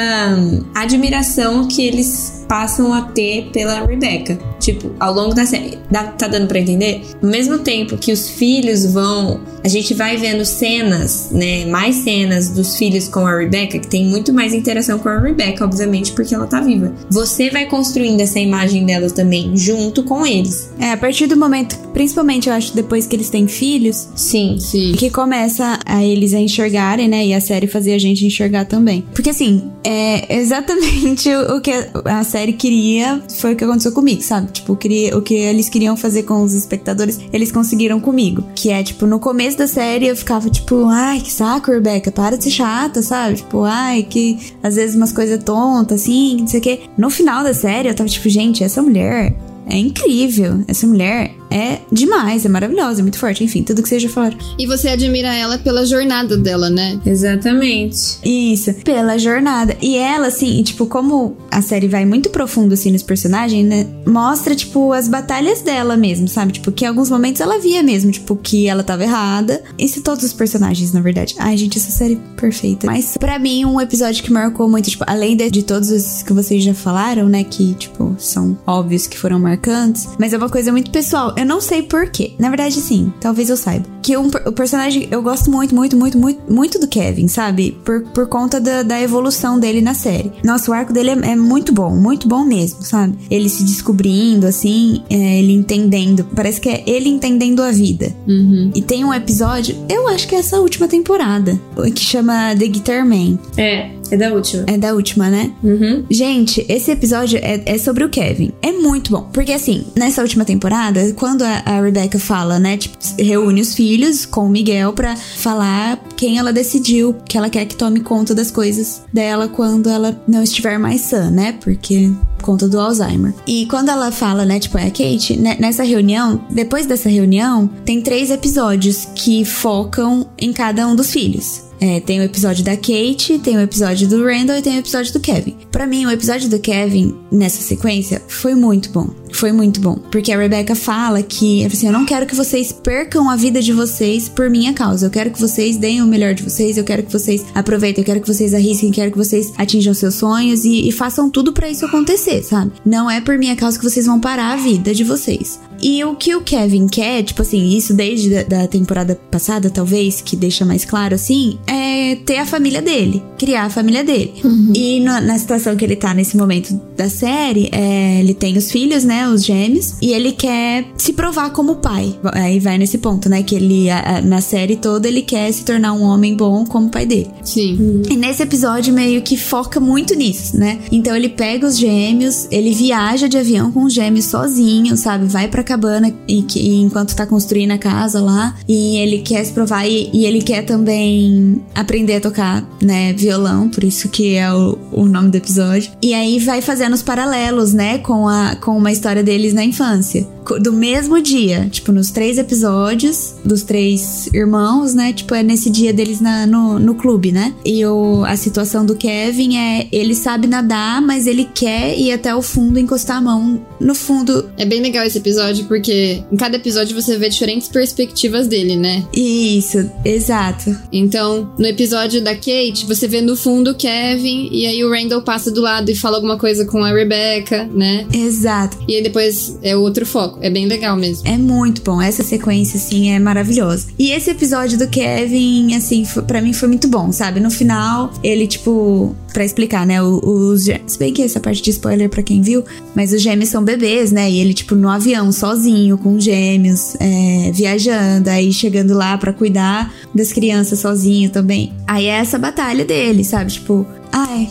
admiração que eles passam a ter pela Rebecca. Tipo, ao longo da série. Dá- tá dando pra entender? Ao mesmo tempo que os filhos vão. A gente vai vendo cenas, né? Mais cenas dos filhos com a Rebecca, que tem muito mais interação com a Rebecca, obviamente, porque ela tá viva. Você vai construindo essa imagem dela também, junto com eles. É, a partir do momento, principalmente eu acho depois que eles têm filhos, Sim. Sim. que começa a eles a enxergarem, né? E a série fazer a gente enxergar também. Porque assim, é exatamente o o que a série queria, foi o que aconteceu comigo, sabe? Tipo, queria, o que eles queriam fazer com os espectadores, eles conseguiram comigo. Que é, tipo, no começo da série eu ficava, tipo, ai, que saco, Rebecca, para de ser chata, sabe? Tipo, ai, que às vezes umas coisas tontas, assim, não sei o quê. No final da série eu tava, tipo, gente, essa mulher é incrível. Essa mulher é demais, é maravilhosa, é muito forte, enfim, tudo que seja fora. E você admira ela pela jornada dela, né? Exatamente. Isso, pela jornada. E ela, assim, tipo, como a série vai muito profundo, assim, nos personagens, né? Mostra, tipo, as batalhas dela mesmo, sabe? Tipo, que em alguns momentos ela via mesmo, tipo, que ela tava errada. Isso todos os personagens, na verdade. Ai, gente, essa série é perfeita. Mas, para mim, um episódio que marcou muito, tipo, além de, de todos os que vocês já falaram, né? Que, tipo, são óbvios que foram marcantes. Mas é uma coisa muito pessoal. Eu não sei porquê. Na verdade, sim, talvez eu saiba. Que um, o personagem, eu gosto muito, muito, muito, muito, muito do Kevin, sabe? Por, por conta da, da evolução dele na série. Nossa, o arco dele é, é muito bom, muito bom mesmo, sabe? Ele se descobrindo, assim, é, ele entendendo. Parece que é ele entendendo a vida. Uhum. E tem um episódio, eu acho que é essa última temporada, que chama The Guitar Man. É, é da última. É da última, né? Uhum. Gente, esse episódio é, é sobre o Kevin. É muito bom. Porque, assim, nessa última temporada, quando a, a Rebecca fala, né? Tipo, reúne os filhos com o Miguel pra falar quem ela decidiu que ela quer que tome conta das coisas dela quando ela não estiver mais sã, né? Porque conta do Alzheimer. E quando ela fala, né, tipo, é a Kate, né, nessa reunião, depois dessa reunião, tem três episódios que focam em cada um dos filhos. É, tem o episódio da Kate, tem o episódio do Randall e tem o episódio do Kevin. Pra mim, o episódio do Kevin, nessa sequência, foi muito bom. Foi muito bom. Porque a Rebecca fala que, assim, eu não quero que vocês percam a vida de vocês por minha causa. Eu quero que vocês deem o melhor de vocês, eu quero que vocês aproveitem, eu quero que vocês arrisquem, eu quero que vocês atinjam seus sonhos e, e façam tudo pra isso acontecer, sabe? Não é por minha causa que vocês vão parar a vida de vocês. E o que o Kevin quer, tipo assim, isso desde da, da temporada passada, talvez, que deixa mais claro assim, é ter a família dele, criar a família dele. E no- na situação que ele tá nesse momento da série, é, ele tem os filhos, né, os gêmeos, e ele quer se provar como pai. Aí vai nesse ponto, né, que ele, a- a- na série toda, ele quer se tornar um homem bom como pai dele. Sim. E nesse episódio meio que foca muito nisso, né? Então ele pega os gêmeos, ele viaja de avião com os gêmeos sozinho, sabe? Vai pra cabana e, e enquanto tá construindo a casa lá. E ele quer se provar e, e ele quer também aprender a tocar, né? Violão, por isso que é o, o nome do episódio. E aí vai fazendo os paralelos, né? Com, a, com uma história deles na infância. Do mesmo dia, tipo, nos três episódios dos três irmãos, né? Tipo, é nesse dia deles na, no, no clube, né? E o, a situação do Kevin é ele sabe nadar, mas ele quer ir até o fundo encostar a mão no fundo. É bem legal esse episódio porque em cada episódio você vê diferentes perspectivas dele, né? Isso, exato. Então, no episódio da Kate, você vê no fundo o Kevin e aí o Randall passa do lado e fala alguma coisa com a Rebecca, né? Exato. E depois é outro foco. É bem legal mesmo. É muito bom. Essa sequência, assim, é maravilhosa. E esse episódio do Kevin, assim, pra mim foi muito bom, sabe? No final, ele, tipo, pra explicar, né? Os. Se bem que essa parte de spoiler pra quem viu, mas os gêmeos são bebês, né? E ele, tipo, no avião, sozinho, com os gêmeos, é, viajando, aí chegando lá pra cuidar das crianças sozinho também. Aí é essa batalha dele, sabe? Tipo, ai.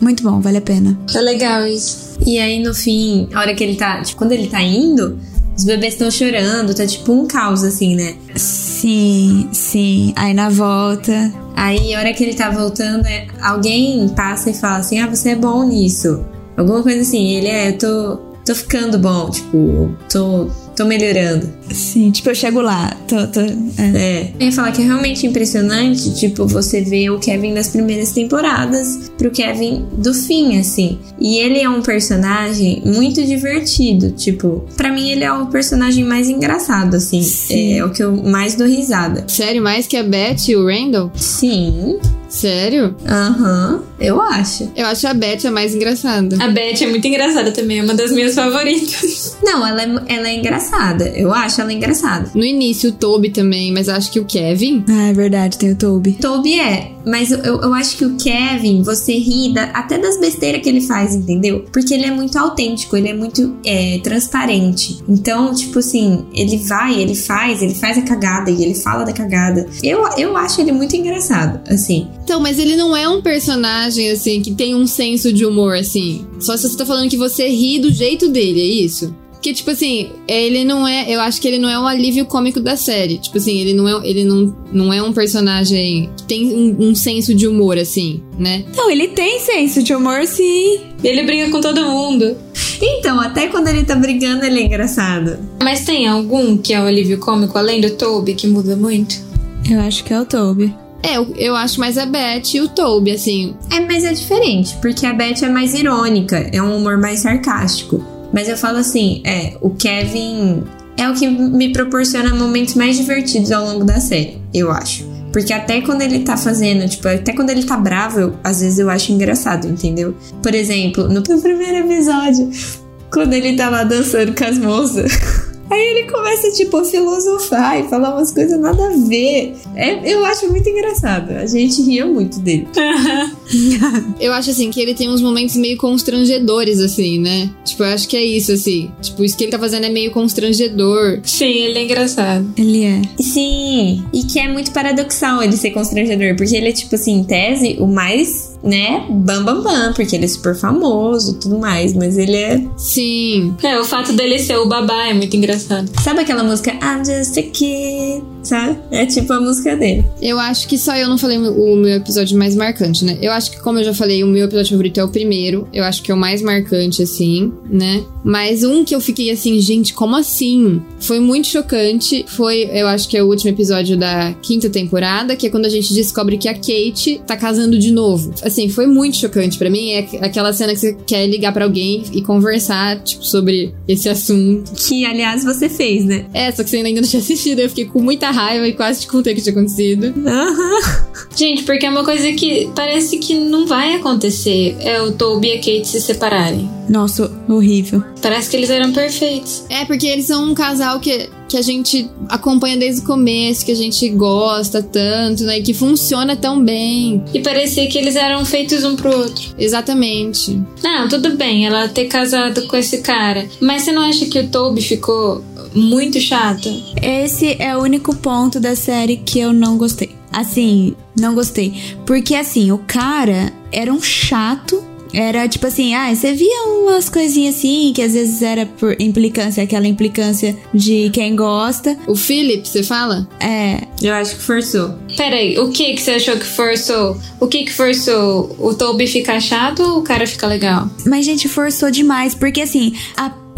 Muito bom, vale a pena. Tá legal isso. E aí, no fim, a hora que ele tá. Tipo, quando ele tá indo, os bebês estão chorando, tá tipo um caos, assim, né? Sim, sim. Aí na volta. Aí, a hora que ele tá voltando, é- alguém passa e fala assim: Ah, você é bom nisso. Alguma coisa assim. Ele é, eu tô, tô ficando bom, tipo, tô, tô melhorando. Sim, tipo, eu chego lá. Tô, tô, é. É. Eu ia falar que é realmente impressionante, tipo, você vê o Kevin das primeiras temporadas pro Kevin do fim, assim. E ele é um personagem muito divertido, tipo, pra mim ele é o personagem mais engraçado, assim. Sim. É o que eu mais dou risada. Sério, mais que a Beth e o Randall? Sim, Sério? aham, eu acho. Eu acho a Beth a mais engraçada. A Beth é muito engraçada também, é uma das minhas favoritas. Não, ela é, ela é engraçada. Eu acho ela engraçada. No início, o Toby também, mas acho que o Kevin. Ah, é verdade, tem o Toby. Toby é, Mas eu, eu acho que o Kevin, você ri da- até das besteiras que ele faz, entendeu? Porque ele é muito autêntico, ele é muito é, transparente. Então, tipo assim, ele vai, ele faz, ele faz a cagada e ele fala da cagada. Eu, eu acho ele muito engraçado, assim. Então, mas ele não é um personagem, assim, que tem um senso de humor, assim. Só se você tá falando que você ri do jeito dele, é isso? Porque, tipo assim, ele não é. Eu acho que ele não é um alívio cômico da série. Tipo assim, ele não é, ele não, não é um personagem que tem um, um senso de humor, assim, né? Não, ele tem senso de humor, sim. Ele briga com todo mundo. Então, até quando ele tá brigando, ele é engraçado. Mas tem algum que é o alívio cômico, além do Toby, que muda muito? Eu acho que é o Toby. É, eu, eu acho mais a Beth e o Toby, assim. É, mas é diferente, porque a Beth é mais irônica, é um humor mais sarcástico. Mas eu falo assim, é, o Kevin é o que me proporciona momentos mais divertidos ao longo da série, eu acho. Porque até quando ele tá fazendo, tipo, até quando ele tá bravo, eu- às vezes eu acho engraçado, entendeu? Por exemplo, no primeiro episódio, quando ele tá lá dançando com as moças. Aí ele começa, tipo, a filosofar e falar umas coisas nada a ver. É, eu acho muito engraçado. A gente ria muito dele. Eu acho assim que ele tem uns momentos meio constrangedores, assim, né? Tipo, eu acho que é isso, assim. Tipo, isso que ele tá fazendo é meio constrangedor. Sim, ele é engraçado. Ele é. Sim, e que é muito paradoxal ele ser constrangedor, porque ele é, tipo assim, em tese, o mais, né, bam bam bam, porque ele é super famoso e tudo mais, mas ele é. Sim. É, o fato dele ser o babá é muito engraçado. Sabe aquela música I'm just a kid, sabe? É tipo a música dele. Eu acho que só eu não falei o meu episódio mais marcante, né? Eu acho que, como eu já falei, o meu episódio favorito é o primeiro. Eu acho que é o mais marcante, assim, né? Mas um que eu fiquei assim, gente, como assim? Foi muito chocante. Foi, eu acho que é o último episódio da quinta temporada, que é quando a gente descobre que a Kate tá casando de novo. Assim, foi muito chocante pra mim. É aquela cena que você quer ligar pra alguém e conversar, tipo, sobre esse assunto. Que, aliás, você fez, né? É, só que você ainda não tinha assistido. Eu fiquei com muita raiva e quase te contei o que tinha acontecido. Aham. Gente, porque é uma coisa que parece que não vai acontecer. É o Toby e a Kate se separarem. Nossa, horrível. Parece que eles eram perfeitos. É, porque eles são um casal que, que a gente acompanha desde o começo, que a gente gosta tanto, né? E que funciona tão bem. E parecia que eles eram feitos um pro outro. Exatamente. Não, tudo bem ela ter casado com esse cara. Mas você não acha que o Toby ficou muito chato? Esse é o único ponto da série que eu não gostei. Assim, não gostei. Porque assim, o cara era um chato. Era tipo assim, ah, você via umas coisinhas assim, que às vezes era por implicância, aquela implicância de quem gosta. O Philip, você fala? É, Eu acho que forçou. Peraí, o que que você achou que forçou? O que que forçou? O Toby ficar chato ou o cara ficar legal? mas gente, forçou demais, porque assim,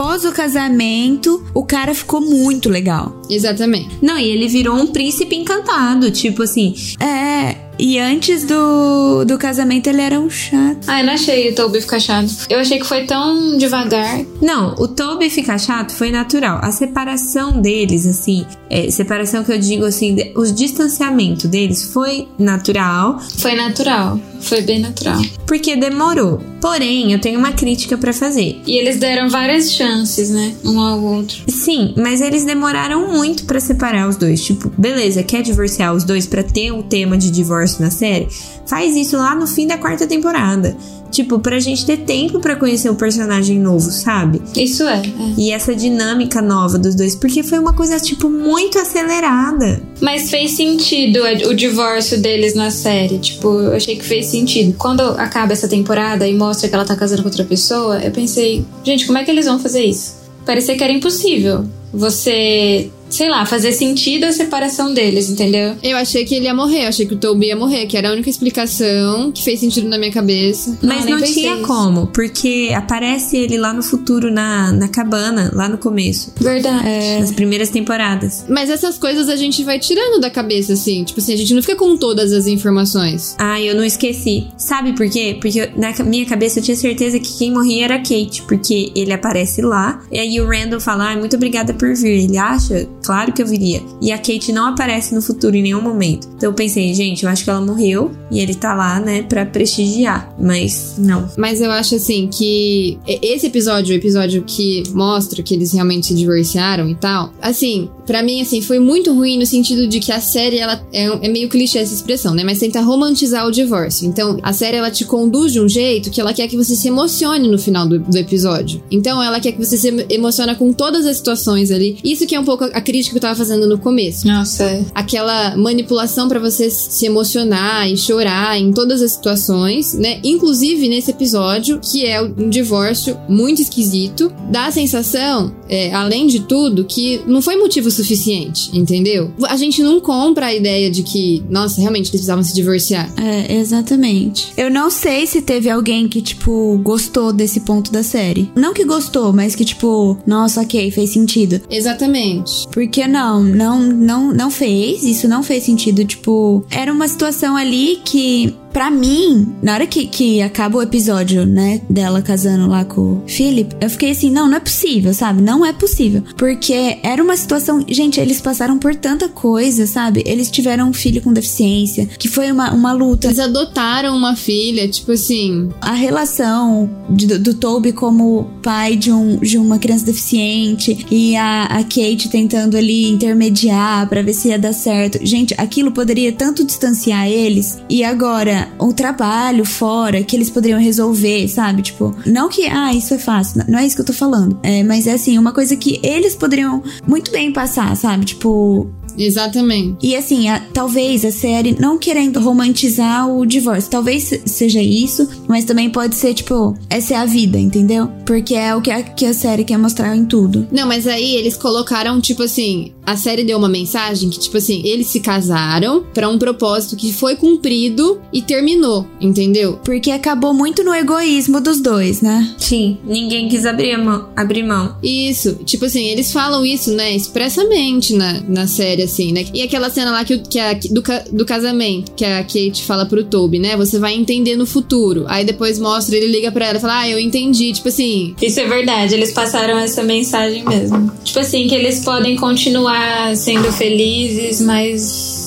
após o casamento, o cara ficou muito legal. Exatamente. Não, e ele virou um príncipe encantado. Tipo assim, É, e antes do, do casamento ele era um chato. Ah, eu não achei o Toby ficar chato. Eu achei que foi tão devagar. Não, o Toby ficar chato foi natural. A separação deles, assim, é, separação que eu digo assim, de- o distanciamento deles foi natural, Foi natural. Foi bem natural. porque demorou. Porém, eu tenho uma crítica pra fazer. E eles deram várias chances, né? Um ao outro. Sim, mas eles demoraram muito pra separar os dois. Tipo, beleza, quer divorciar os dois pra ter o tema de divórcio na série? Faz isso lá no fim da quarta temporada. Tipo, pra gente ter tempo pra conhecer o personagem novo, sabe? Isso é, é. E essa dinâmica nova dos dois, porque foi uma coisa, tipo, muito acelerada. Mas fez sentido o divórcio deles na série. Tipo, eu achei que fez sentido. Quando acaba essa temporada e mostra que ela tá casando com outra pessoa, eu pensei, gente, como é que eles vão fazer isso? Parecia que era impossível você, sei lá, fazer sentido a separação deles, entendeu? Eu achei que ele ia morrer, eu achei que o Toby ia morrer, que era a única explicação que fez sentido na minha cabeça. Mas não tinha isso. como, porque aparece ele lá no futuro, na, na cabana, lá no começo, Verdade. nas primeiras temporadas. Mas essas coisas a gente vai tirando da cabeça, assim. Tipo assim, a gente não fica com todas as informações. Ah, eu não esqueci. Sabe por quê? Porque eu- na minha cabeça eu tinha certeza que quem morria era a Kate, porque ele aparece lá, e aí o Randall fala, ah, muito obrigada por vir. Ele acha claro que eu viria. E a Kate não aparece no futuro em nenhum momento. Então eu pensei, gente, eu acho que ela morreu e ele tá lá, né, pra prestigiar. Mas não. Mas eu acho assim que esse episódio, o episódio que mostra que eles realmente se divorciaram e tal, assim, para mim, assim, foi muito ruim no sentido de que a série, ela é, é, meio clichê essa expressão, né? Mas tenta romantizar o divórcio. Então, a série, ela te conduz de um jeito que ela quer que você se emocione no final do, do episódio. Então, ela quer que você se emocione com todas as situações ali. Isso que é um pouco a crítica que eu tava fazendo no começo. Nossa. é. Aquela manipulação para você se emocionar e chorar em todas as situações, né? Inclusive nesse episódio, que é um divórcio muito esquisito. Dá a sensação, é, além de tudo, que não foi motivo suficiente, entendeu? A gente não compra a ideia de que, nossa, realmente eles precisavam se divorciar. É, exatamente. Eu não sei se teve alguém que, tipo, gostou desse ponto da série. Não que gostou, mas que, tipo, nossa, ok, fez sentido. Exatamente. Porque não, não, não, não fez. Isso não fez sentido. Tipo, era uma situação ali que Pra mim, na hora que, que acaba o episódio, né, dela casando lá com o Philip, eu fiquei assim, não, não é possível, sabe? Não é possível. Porque era uma situação. Gente, eles passaram por tanta coisa, sabe? Eles tiveram um filho com deficiência, que foi uma, uma luta. Eles adotaram uma filha, tipo assim. A relação de, do, do Toby como pai de, um, de uma criança deficiente e a, a Kate tentando ali intermediar para ver se ia dar certo. Gente, aquilo poderia tanto distanciar eles. E agora um trabalho fora que eles poderiam resolver, sabe? Tipo, não que, ah, isso é fácil, não é isso que eu tô falando. É, mas é assim, uma coisa que eles poderiam muito bem passar, sabe? Tipo, Exatamente. e assim, a- talvez a série não querendo romantizar o divórcio. Talvez se- seja isso, mas também pode ser, tipo, essa é a vida, entendeu? Porque é o que a, que a série quer mostrar em tudo. Não, mas aí eles colocaram, tipo assim, a série deu uma mensagem que, tipo assim, eles se casaram pra um propósito que foi cumprido e terminou, entendeu? Porque acabou muito no egoísmo dos dois, né? Sim, ninguém quis abrir mão. Abrir mão. Isso, tipo assim, eles falam isso, né, expressamente na, na série, assim, né? E aquela cena lá que, que do, do casamento, que a Kate fala pro Toby, né? Você vai entender no futuro. Aí depois mostra, ele liga pra ela e fala, ah, eu entendi. Tipo assim, Isso é verdade, eles passaram essa mensagem mesmo. Tipo assim, que eles podem continuar sendo felizes, mas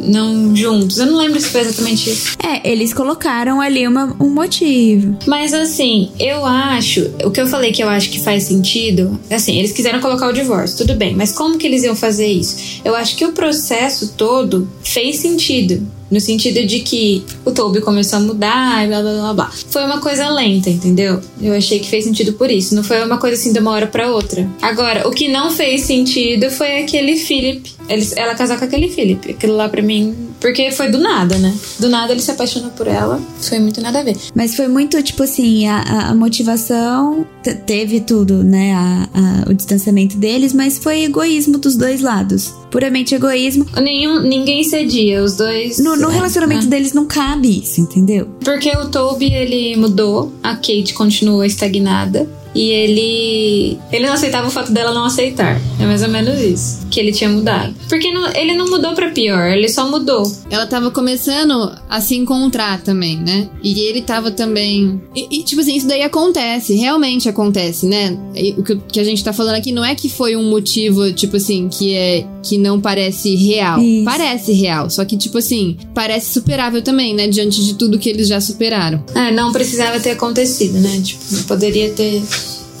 não juntos. Eu não lembro se foi exatamente isso. É, eles colocaram ali uma- um motivo. Mas assim, eu acho, o que eu falei que eu acho que faz sentido, assim, eles quiseram colocar o divórcio, tudo bem, mas como que eles iam fazer isso? Eu acho que o processo todo fez sentido. No sentido de que o Toby começou a mudar e blá blá blá blá. Foi uma coisa lenta, entendeu? Eu achei que fez sentido por isso. Não foi uma coisa assim de uma hora pra outra. Agora, o que não fez sentido foi aquele Philip. Eles, ela casar com aquele Philip. Aquilo lá pra mim. Porque foi do nada, né? Do nada ele se apaixonou por ela. Foi muito nada a ver. Mas foi muito, tipo assim, a, a- motivação te- teve tudo, né? A- a- o distanciamento deles, mas foi egoísmo dos dois lados. Puramente egoísmo. Nenhum, ninguém cedia, os dois. No, no relacionamento deles não cabe isso, entendeu? Porque o Toby ele mudou, a Kate continua estagnada. E ele. Ele não aceitava o fato dela não aceitar. É mais ou menos isso. Que ele tinha mudado. Porque não- ele não mudou pra pior, ele só mudou. ela tava começando a se encontrar também, né? E ele tava também. E, e, tipo assim, isso daí acontece, realmente acontece, né? E o que, que a gente tá falando aqui não é que foi um motivo, tipo assim, que é. que não parece real. Isso. Parece real. Só que, tipo assim, parece superável também, né? Diante de tudo que eles já superaram. É, não precisava ter acontecido, né? Tipo, poderia ter,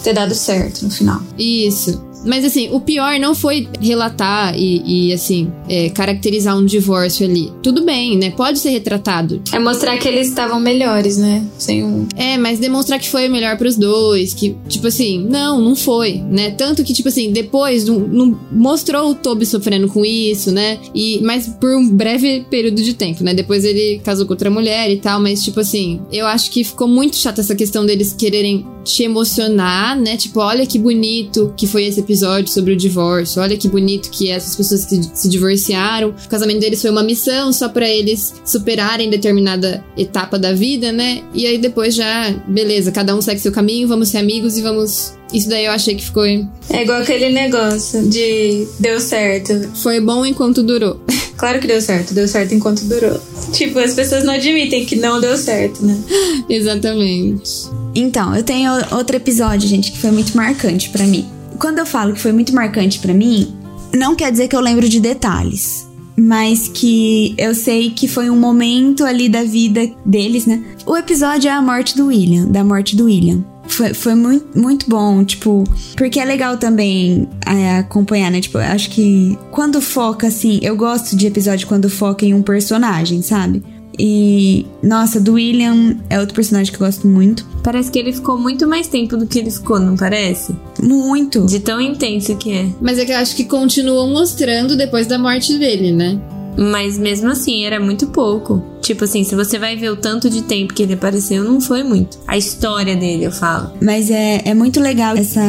ter dado certo no final. Isso. Mas assim, o pior não foi relatar e, e, assim, é, caracterizar um divórcio ali. Tudo bem, né? Pode ser retratado. É mostrar que eles estavam melhores, né? Sem um. É, mas demonstrar que foi o melhor pros dois, que, tipo assim, não, não foi, né? Tanto que, tipo assim, depois não, não mostrou o Toby sofrendo com isso, né? E, mas por um breve período de tempo, né? Depois ele casou com outra mulher e tal, mas, tipo assim, eu acho que ficou muito chata essa questão deles quererem te emocionar, né? Tipo, olha que bonito que foi esse episódio sobre o divórcio, olha que bonito que essas pessoas que se divorciaram. O casamento deles foi uma missão só pra eles superarem determinada etapa da vida, né? E aí depois já, beleza, cada um segue seu caminho, vamos ser amigos e vamos. Isso daí eu achei que ficou. É igual aquele negócio de deu certo. Foi bom enquanto durou. Claro que deu certo, deu certo enquanto durou. Tipo, as pessoas não admitem que não deu certo, né? Exatamente. Então, eu tenho outro episódio, gente, que foi muito marcante pra mim. Quando eu falo que foi muito marcante pra mim, Não quer dizer que eu lembro de detalhes. Mas que eu sei que foi um momento ali da vida deles, né? O episódio é a morte do William, da morte do William. Foi, foi muito, muito bom, tipo, porque é legal também é, acompanhar, né? Tipo, acho que quando foca, assim, eu gosto de episódio quando foca em um personagem, sabe? E, nossa, do William é outro personagem que eu gosto muito. Parece que ele ficou muito mais tempo do que ele ficou, não parece? Muito. De tão intenso que é. Mas é que eu acho que continuam mostrando depois da morte dele, né? Mas mesmo assim, era muito pouco. Tipo assim, se você vai ver o tanto de tempo que ele apareceu, não foi muito. A história dele, eu falo. Mas é, é muito legal essa.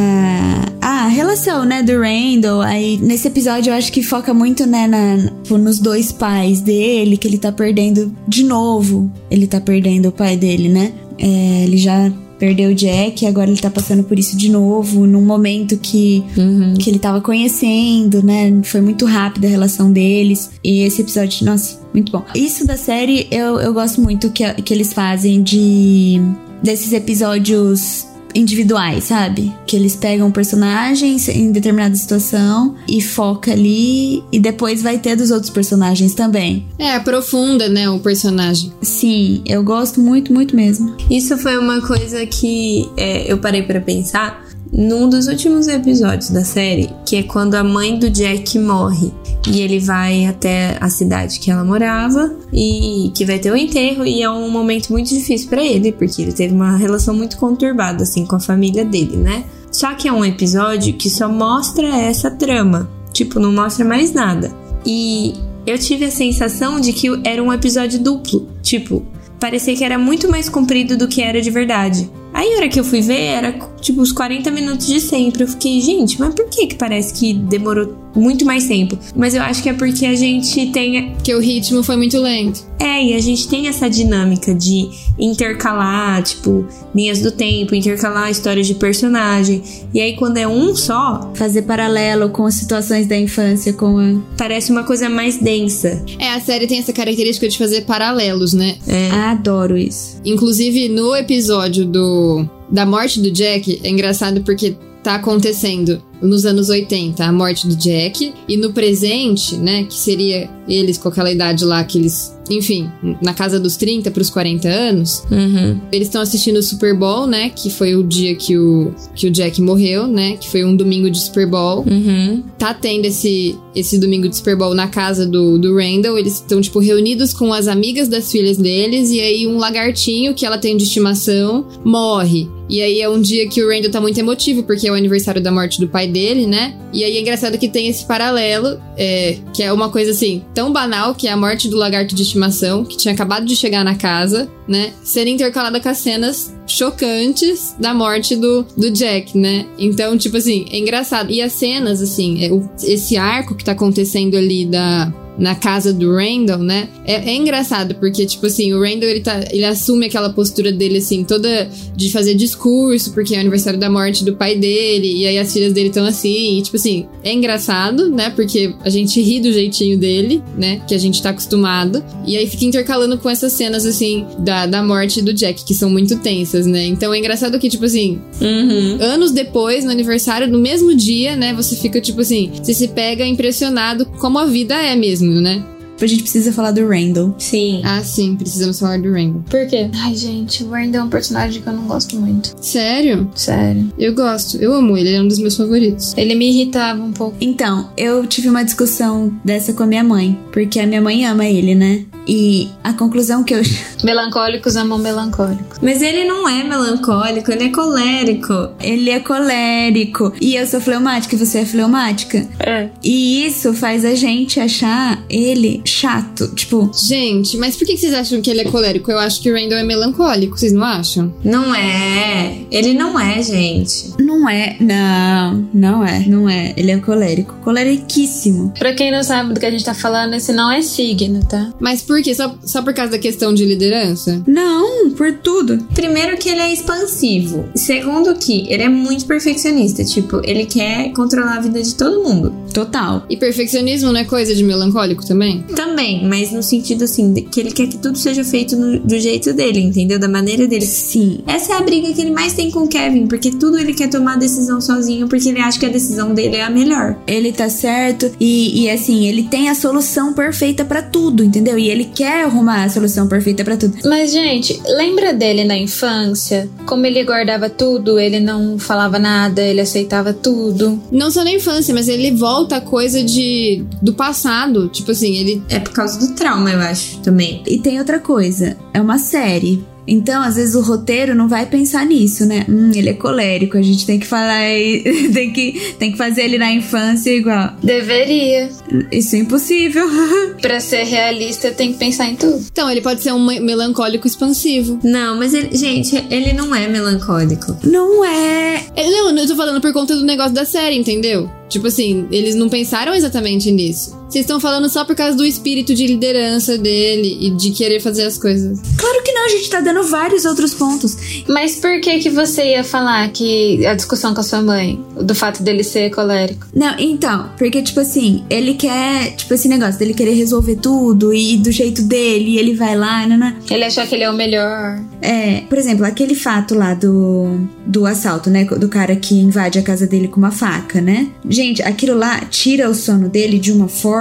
Ah, a relação, né, do Randall. Aí, nesse episódio, eu acho que foca muito, né, na, tipo, nos dois pais dele, que ele tá perdendo de novo. Ele tá perdendo o pai dele, né? É, ele já perdeu o Jack e agora ele tá passando por isso de novo, num momento que, Uhum. que ele tava conhecendo, né? Foi muito rápida a relação deles. E esse episódio, nossa, muito bom. Isso da série eu, eu gosto muito que, que eles fazem de. desses episódios individuais, sabe? Que eles pegam personagens em determinada situação e foca ali e depois vai ter dos outros personagens também. É, aprofunda, né, o personagem. Sim, eu gosto muito, muito mesmo. Isso foi uma coisa que é, eu parei pra pensar num dos últimos episódios da série, que é quando a mãe do Jack morre. E ele vai até a cidade que ela morava e que vai ter o enterro e é um momento muito difícil pra ele, porque ele teve uma relação muito conturbada assim com a família dele, né? Só que é um episódio que só mostra essa trama, tipo, não mostra mais nada. E eu tive a sensação de que era um episódio duplo, tipo, parecia que era muito mais comprido do que era de verdade. Aí, a hora que eu fui ver, era tipo os 40 minutos de sempre. Eu fiquei, gente, mas por que que parece que demorou muito mais tempo? Mas eu acho que é porque a gente tem. Porque o ritmo foi muito lento. É, e a gente tem essa dinâmica de intercalar, tipo, linhas do tempo, intercalar histórias de personagem. E aí, quando é um só, Fazer paralelo com as situações da infância, com a. parece uma coisa mais densa. É, a série tem essa característica de fazer paralelos, né? Adoro isso. Inclusive, no episódio do da morte do Jack, é engraçado porque tá acontecendo nos anos 80 a morte do Jack e no presente, né, que seria eles com aquela idade lá que eles, enfim, na casa dos 30 pros 40 anos, Uhum. eles estão assistindo o Super Bowl, né, que foi o dia que o que o Jack morreu, né, que foi um domingo de Super Bowl Uhum. tá tendo esse, esse domingo de Super Bowl na casa do, do Randall. Eles estão, tipo, reunidos com as amigas das filhas deles. E aí, um lagartinho que ela tem de estimação morre. E aí, é um dia que o Randall tá muito emotivo, porque é o aniversário da morte do pai dele, né? E aí, é engraçado que tem esse paralelo, é, que é uma coisa assim, tão banal, que é a morte do lagarto de estimação, que tinha acabado de chegar na casa, né? Sendo intercalada com as cenas chocantes da morte do, do Jack, né? Então, tipo assim, é engraçado. E as cenas, assim, é, o- esse arco que tá acontecendo ali da. Na casa do Randall, né? É, é engraçado, porque, tipo assim, o Randall ele, tá, ele assume aquela postura dele, assim, toda de fazer discurso, porque é o aniversário da morte do pai dele, e aí as filhas dele estão assim, e, tipo assim, é engraçado, né? Porque a gente ri do jeitinho dele, né? Que a gente tá acostumado. E aí fica intercalando com essas cenas, assim, da, da morte do Jack, que são muito tensas, né? Então é engraçado que, tipo assim, Uhum. anos depois, no aniversário, no mesmo dia, né? Você fica, tipo assim, você se pega impressionado como a vida é mesmo, né? A gente precisa falar do Randall. Sim. Ah, sim, precisamos falar do Rainbow. Por quê? Ai, gente, o Randall é um personagem que eu não gosto muito. Sério? Sério. Eu gosto, eu amo ele, ele é um dos meus favoritos. Ele me irritava um pouco. Então, eu tive uma discussão dessa com a minha mãe, porque a minha mãe ama ele, né? E a conclusão que eu. Melancólicos amam melancólicos. Mas ele não é melancólico, ele é colérico. Ele é colérico. E eu sou fleumática e você é fleumática. É. E isso faz a gente achar ele chato. Tipo, Gente, mas por que vocês acham que ele é colérico? Eu acho que o Randall é melancólico, vocês não acham? Não é. Ele não é, gente. não é. Não, não é. Não é. Ele é colérico. Coleriquíssimo. Pra quem não sabe do que a gente tá falando, esse não é signo, tá? Mas por quê? Só, só por causa da questão de liderança? Não, por tudo. Primeiro que ele é expansivo. Segundo que ele é muito perfeccionista. Tipo, ele quer controlar a vida de todo mundo. Total. E perfeccionismo não é coisa de melancólico também? Também, mas no sentido assim, de que ele quer que tudo seja feito no- do jeito dele, entendeu? Da maneira dele. Sim. Essa é a briga que ele mais tem com o Kevin, porque tudo ele quer tomar a decisão sozinho, porque ele acha que a decisão dele é a melhor. Ele tá certo e, e assim, ele tem a solução perfeita pra tudo, entendeu? E ele quer arrumar a solução perfeita pra tudo. Mas, gente, lembra dele na infância? Como ele guardava tudo, ele não falava nada, ele aceitava tudo. Não só na infância, mas ele volta a coisa de do passado. Tipo assim, ele. É por causa do trauma, eu acho, também. E tem outra coisa, é uma série. Então, às vezes, o roteiro não vai pensar nisso, né? Hum, ele é colérico, a gente tem que falar. e- tem, que, tem que fazer ele na infância igual. Deveria. Isso é impossível. Pra ser realista, tem que pensar em tudo. Então, ele pode ser um me- melancólico expansivo. Não, mas ele, gente, ele não é melancólico. não é. É, Não, eu tô falando por conta do negócio da série, entendeu? Tipo assim, eles não pensaram exatamente nisso. Vocês estão falando só por causa do espírito de liderança dele e de querer fazer as coisas. Claro que não, a gente tá dando vários outros pontos. Mas por que que você ia falar que a discussão com a sua mãe, do fato dele ser colérico? Não, então, porque, tipo assim, ele quer, tipo, esse negócio dele querer resolver tudo e do jeito dele, e ele vai lá, né? Ele achou que ele é o melhor. É, por exemplo, aquele fato lá do, do assalto, né? Do cara que invade a casa dele com uma faca, né? Gente, aquilo lá tira o sono dele de uma forma.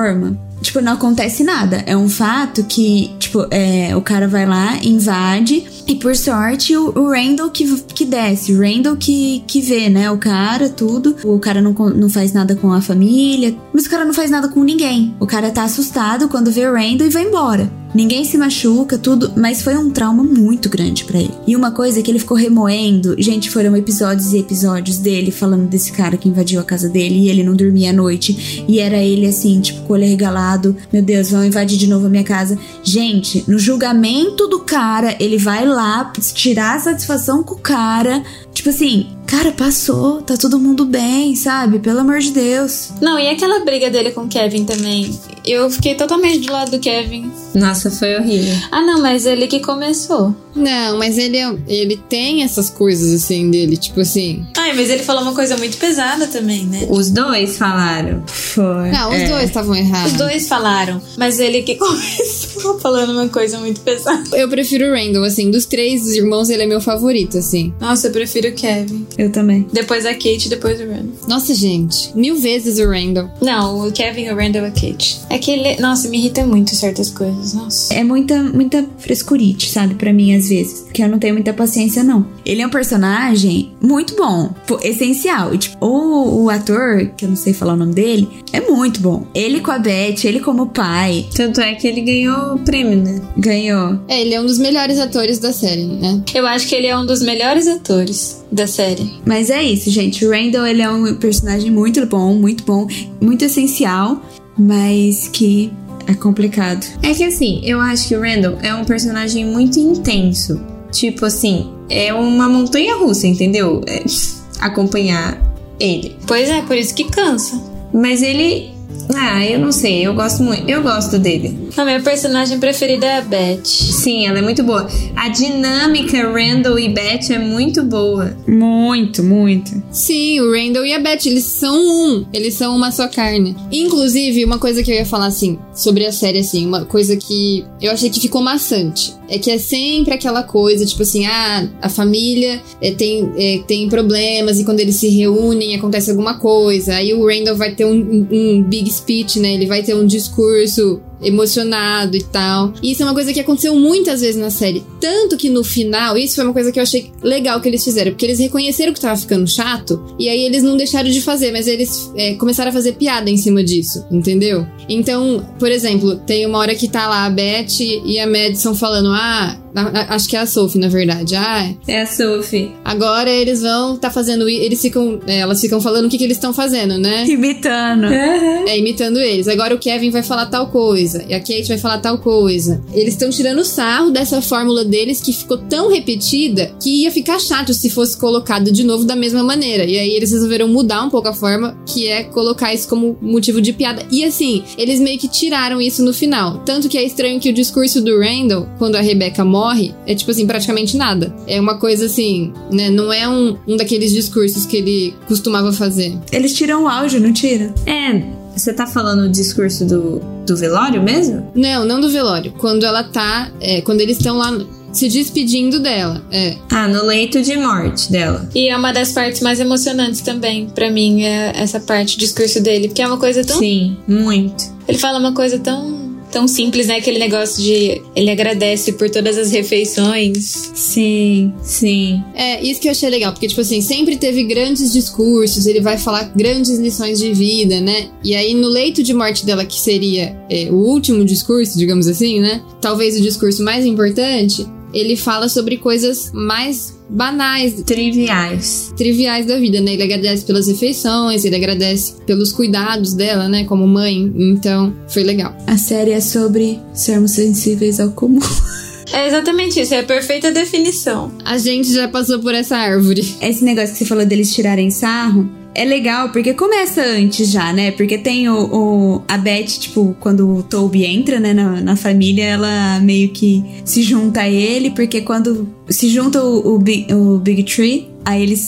Tipo, não acontece nada. É um fato que, tipo, é, o cara vai lá, invade, e por sorte o, o Randall que, que desce, o Randall que, que vê, né? O cara, tudo. O cara não, não faz nada com a família, mas o cara não faz nada com ninguém. O cara tá assustado quando vê o Randall e vai embora. Ninguém se machuca, tudo, mas foi um trauma muito grande pra ele. E uma coisa que ele ficou remoendo, gente, foram episódios e episódios dele falando desse cara que invadiu a casa dele e ele não dormia à noite. E era ele assim, tipo, com o olho regalado: Meu Deus, vão invadir de novo a minha casa. Gente, no julgamento do cara, ele vai lá tirar a satisfação com o cara. Tipo assim, cara, passou, tá todo mundo bem, sabe? Pelo amor de Deus. Não, e aquela briga dele com o Kevin também? Eu fiquei totalmente do lado do Kevin. Nossa, foi horrível. Ah, não, mas ele que começou. Não, mas ele, é- ele tem essas coisas assim dele, tipo assim. Ai, mas ele falou uma coisa muito pesada também, né? Os dois falaram. Foi. Não, os dois estavam errados. Os dois falaram, mas ele que começou falando uma coisa muito pesada. Eu prefiro o Randall, assim, dos três irmãos, ele é meu favorito, assim. Nossa, eu prefiro o Kevin. Eu também. Depois a Kate, depois o Randall. Nossa, gente, mil vezes o Randall. Não, o Kevin, o Randall e a Kate. É que ele. Nossa, me irrita muito certas coisas. Nossa. É muita, muita frescurite, sabe? Pra mim, às vezes. Que eu não tenho muita paciência, não. Ele é um personagem muito bom. essencial. E, tipo, o, o ator, que eu não sei falar o nome dele, é muito bom. Ele com a Beth, ele como pai, Tanto é que ele ganhou o prêmio, né? ganhou. É, ele é um dos melhores atores da série, né? Eu acho que ele é um dos melhores atores da série. Mas é isso, gente. O Randall, ele é um personagem muito bom, muito bom, muito essencial, mas que é complicado. É que assim, eu acho que o Randall é um personagem muito intenso. Tipo assim, é uma montanha russa, entendeu? É, acompanhar ele. Pois é, por isso que cansa. Mas ele. Ah, eu não sei, eu gosto muito. Eu gosto dele. A minha personagem preferida é a Beth. Sim, ela é muito boa. A dinâmica Randall e Beth é muito boa. Muito, muito. Sim, o Randall e a Beth, eles são um. Eles são uma só carne. Inclusive, uma coisa que eu ia falar, assim, sobre a série, assim, uma coisa que eu achei que ficou maçante. É que é sempre aquela coisa, tipo assim, ah, a família é, tem, é, tem problemas e quando eles se reúnem acontece alguma coisa. Aí o Randall vai ter um, um- um big speech, né? Ele vai ter um discurso emocionado e tal. E isso é uma coisa que aconteceu muitas vezes na série. Tanto que no final, isso foi uma coisa que eu achei legal que eles fizeram, porque eles reconheceram que tava ficando chato, e aí eles não deixaram de fazer, mas eles é, começaram a fazer piada em cima disso, entendeu? Então, por exemplo, tem uma hora que tá lá a Beth e a Madison falando, ah, acho que é a Sophie, na verdade, ah, É a Sophie. agora eles vão tá fazendo, eles ficam, é, elas ficam falando o que, que eles estão fazendo, né? Imitando. É, imitando eles. Agora o Kevin vai falar tal coisa. E a Kate vai falar tal coisa. Eles estão tirando sarro dessa fórmula deles que ficou tão repetida que ia ficar chato se fosse colocado de novo da mesma maneira. E aí eles resolveram mudar um pouco a forma, que é colocar isso como motivo de piada. E assim, eles meio que tiraram isso no final. Tanto que é estranho que o discurso do Randall, quando a Rebecca morre, é tipo assim, praticamente nada. É uma coisa assim, né? Não é um, um daqueles discursos que ele costumava fazer. Eles tiram o áudio, não tiram? É, Você tá falando o discurso do, do velório mesmo? Não, não do velório. Quando ela tá. é, quando eles estão lá se despedindo dela. É. Ah, no leito de morte dela. E é uma das partes mais emocionantes também, pra mim, é essa parte, o discurso dele. Porque é uma coisa tão. Sim, muito. Ele fala uma coisa tão. Tão simples, né? Aquele negócio de ele agradece por todas as refeições. Sim, sim. É, isso que eu achei legal, porque, tipo assim, sempre teve grandes discursos, ele vai falar grandes lições de vida, né? E aí, no leito de morte dela, que seria é, o último discurso, digamos assim, né? Talvez o discurso mais importante, ele fala sobre coisas mais banais, Triviais. triviais da vida, né? Ele agradece pelas refeições, ele agradece pelos cuidados dela, né? Como mãe. Então, foi legal. A série é sobre sermos sensíveis ao comum. É exatamente isso, é a perfeita definição. A gente já passou por essa árvore. Esse negócio que você falou deles tirarem sarro é legal, porque começa antes já, né? Porque tem o, o- a Beth, tipo, quando o Toby entra, né, na, na família, ela meio que se junta a ele, porque quando se junta o, o, Big, o Big Tree, aí eles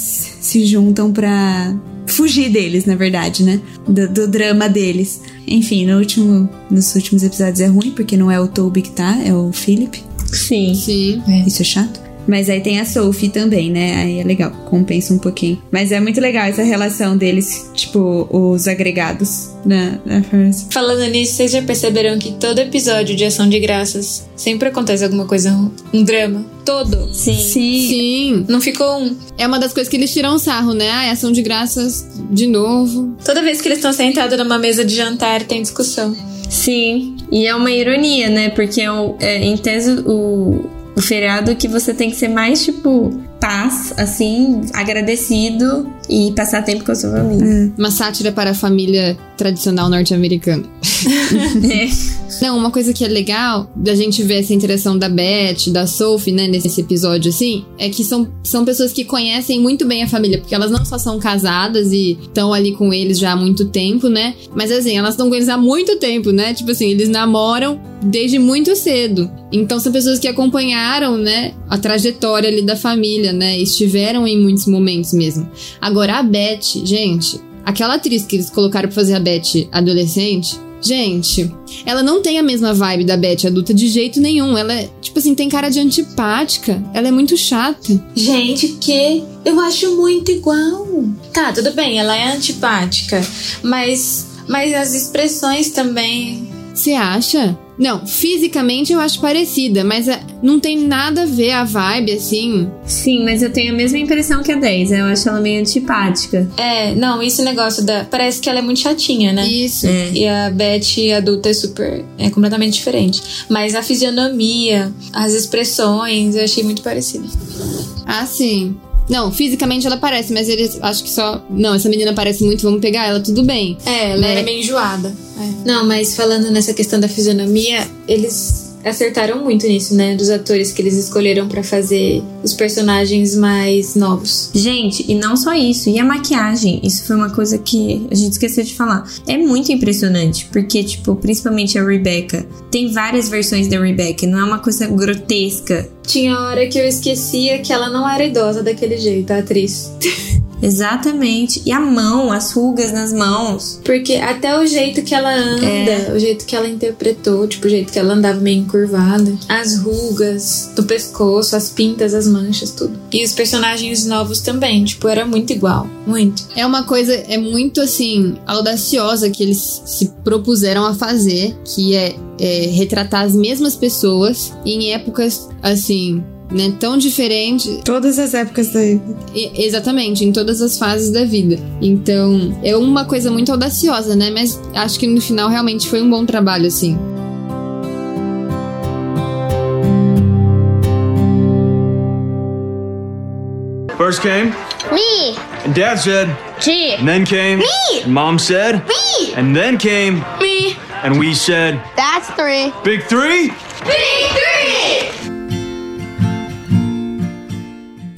se juntam pra fugir deles, na verdade, né? Do, do drama deles. Enfim, no último, nos últimos episódios é ruim, porque não é o Toby que tá, é o Philip. Sim. Sim. Isso é chato. Mas aí tem a Sophie também, né? Aí é legal, compensa um pouquinho. Mas é muito legal essa relação deles, tipo, os agregados na, na First. Falando nisso, vocês já perceberam que todo episódio de Ação de Graças sempre acontece alguma coisa, um drama? Todo. Sim. Sim. Sim. Não ficou um. É uma das coisas que eles tiram sarro, né? Ah, ação de graças de novo. Toda vez que eles estão sentados numa mesa de jantar, tem discussão. Sim. E é uma ironia, né? Porque é, o- é, em tese o, o feriado que você tem que ser mais, tipo, paz, assim, agradecido e passar tempo com a sua família. Uma sátira para a família tradicional norte-americana. É. Não, uma coisa que é legal da gente ver essa interação da Beth, da Sophie, né, nesse episódio assim, é que são, são pessoas que conhecem muito bem a família, porque elas não só são casadas e estão ali com eles já há muito tempo, né? Mas assim, elas estão com eles há muito tempo, né? Tipo assim, eles namoram desde muito cedo. Então são pessoas que acompanharam, né, a trajetória ali da família, né? Estiveram em muitos momentos mesmo. Agora a Beth, gente, aquela atriz que eles colocaram pra fazer a Beth adolescente, gente, ela não tem a mesma vibe da Beth adulta de jeito nenhum. Ela é, tipo assim, tem cara de antipática. Ela é muito chata. Gente, que eu acho muito igual. Tá, tudo bem, ela é antipática, mas mas as expressões também. Você acha? Não, fisicamente eu acho parecida, mas é, não tem nada a ver a vibe assim. Sim, mas eu tenho a mesma impressão que a 10. Eu acho ela meio antipática. É, não, esse negócio da. Parece que ela é muito chatinha, né? Isso. É. E a Beth adulta é super. é completamente diferente. Mas a fisionomia, as expressões, eu achei muito parecido. Ah, sim. Não, fisicamente ela parece, mas eles acho que só. Não, essa menina parece muito, vamos pegar ela, tudo bem. É, ela Né? era meio enjoada. Não, mas falando nessa questão da fisionomia, eles acertaram muito nisso, né? Dos atores que eles escolheram pra fazer os personagens mais novos. Gente, e não só isso, e a maquiagem? Isso foi uma coisa que a gente esqueceu de falar. É muito impressionante, porque, tipo, principalmente a Rebecca, tem várias versões da Rebecca, não é uma coisa grotesca. Tinha hora que eu esquecia que ela não era idosa daquele jeito, a atriz. Exatamente. E a mão, as rugas nas mãos. Porque até o jeito que ela anda, É. o jeito que ela interpretou, tipo, o jeito que ela andava meio encurvada, as rugas do pescoço, as pintas, as manchas, tudo. E os personagens novos também, tipo, era muito igual. Muito. É uma coisa, é muito assim, audaciosa que eles se propuseram a fazer, que é, é retratar as mesmas pessoas em épocas assim. Né, tão diferentes, Todas as épocas da E- Exatamente, em todas as fases da vida. Então, é uma coisa muito audaciosa, né? Mas acho que no final realmente foi um bom trabalho, assim. First came, Me. and Dad said, G. and then came, Me. and Mom said, Me. and then came, Me. and we said, That's three. Big Three? Big three.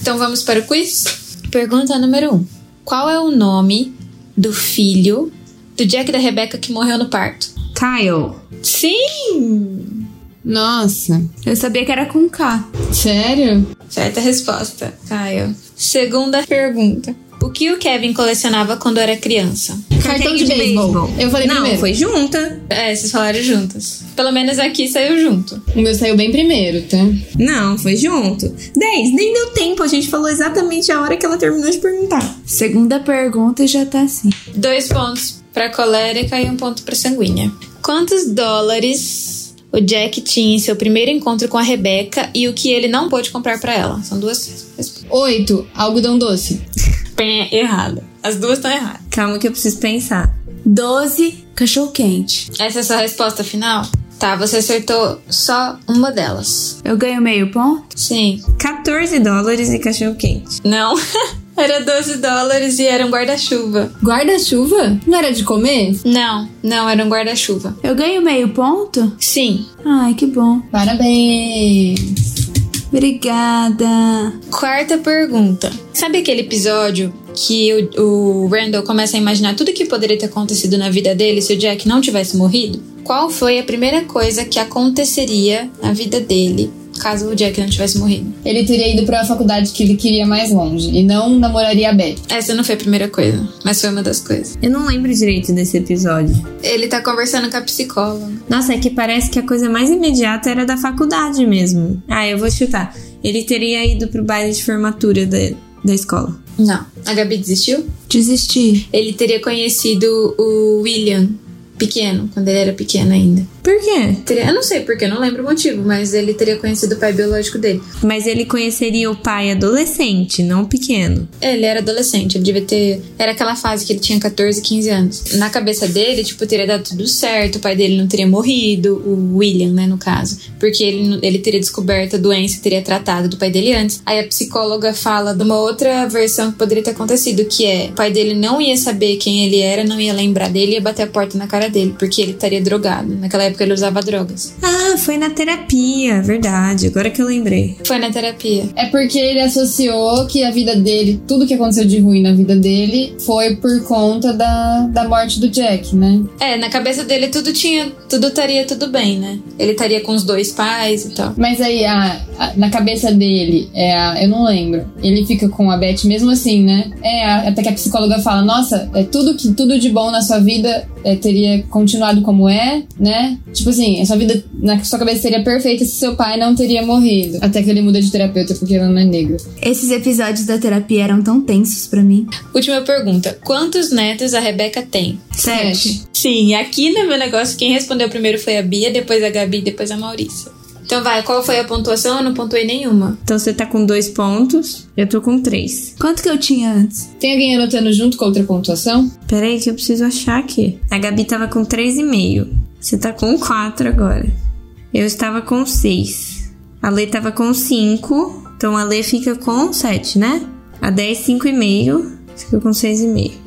Então vamos para o quiz? Pergunta número 1. Um. Qual é o nome do filho do Jack e da Rebecca que morreu no parto? Kyle. Sim! Nossa, Eu sabia que era com K. sério? Certa resposta, Caio. Segunda pergunta. O que o Kevin colecionava quando era criança? Cartão de beisebol. Eu falei Não, primeiro. foi junta. É, vocês falaram juntas. Pelo menos aqui saiu junto. O meu saiu bem primeiro, tá? Não, foi junto. 10, nem deu tempo, a gente falou exatamente a hora que ela terminou de perguntar. Segunda pergunta e já tá assim. Dois pontos pra colérica e um ponto pra sanguínea. Quantos dólares o Jack tinha em seu primeiro encontro com a Rebecca e o que ele não pôde comprar pra ela? São duas respostas. Oito, algodão doce. Pé, errada. As duas estão erradas. Calma que eu preciso pensar. 12, cachorro quente. Essa é a sua resposta final? Tá, você acertou só uma delas. Eu ganho meio ponto? Sim. 14 dólares e cachorro quente. Não. era 12 dólares e era um guarda-chuva. Guarda-chuva? Não era de comer? Não, não era um guarda-chuva. Eu ganho meio ponto? Sim. Ai, que bom. Parabéns. Obrigada. Quarta pergunta. Sabe aquele episódio que o, o Randall começa a imaginar tudo que poderia ter acontecido na vida dele se o Jack não tivesse morrido? Qual foi a primeira coisa que aconteceria na vida dele caso o Jack não tivesse morrido? Ele teria ido pra faculdade que ele queria mais longe e não namoraria a Beth. Essa não foi a primeira coisa, mas foi uma das coisas. Eu não lembro direito desse episódio. Ele tá conversando com a psicóloga. Nossa, é que parece que a coisa mais imediata era da faculdade mesmo. Ah, eu vou chutar. Ele teria ido pro baile de formatura da, da escola. Não. A Gabi desistiu? Desisti. Ele teria conhecido o William pequeno, quando ele era pequeno ainda. Por quê? Teria, eu não sei porque, eu não lembro o motivo, mas ele teria conhecido o pai biológico dele. Mas ele conheceria o pai adolescente, não pequeno. Ele era adolescente, ele devia ter. Era aquela fase que ele tinha 14, 15 anos. Na cabeça dele, tipo, teria dado tudo certo, o pai dele não teria morrido, o William, né, no caso. Porque ele, ele teria descoberto a doença e teria tratado do pai dele antes. Aí a psicóloga fala de uma outra versão que poderia ter acontecido, que é: o pai dele não ia saber quem ele era, não ia lembrar dele, ia bater a porta na cara dele, porque ele estaria drogado. Naquela época ele usava drogas. Ah, foi na terapia, verdade. Agora que eu lembrei. Foi na terapia. É porque ele associou que a vida dele, tudo que aconteceu de ruim na vida dele, foi por conta da, da morte do Jack, né? É, na cabeça dele tudo tinha. Tudo estaria tudo bem, né? Ele estaria com os dois pais e tal. Mas aí, a, a- na cabeça dele, é a- eu não lembro. Ele fica com a Beth mesmo assim, né? É, a- até que a psicóloga fala: Nossa, é tudo, que, tudo de bom na sua vida é, teria continuado como é, né? Tipo assim, a sua vida na sua cabeça seria perfeita se seu pai não teria morrido. Até que ele muda de terapeuta porque ele não é negro. Esses episódios da terapia eram tão tensos pra mim. Última pergunta: Quantos netos a Rebeca tem? Sete. Sim, aqui no meu negócio, quem respondeu primeiro foi a Bia, depois a Gabi, depois a Maurícia. Então vai, qual foi a pontuação? Eu não pontuei nenhuma. Então você tá com dois pontos, eu tô com três. Quanto que eu tinha antes? Tem alguém anotando junto com a outra pontuação? Peraí que eu preciso achar aqui. A Gabi tava com três e meio. Você tá com quatro agora. Eu estava com seis. A Lê tava com cinco. Então a Lê fica com sete, né? A 10, cinco e meio. Fica com seis e meio.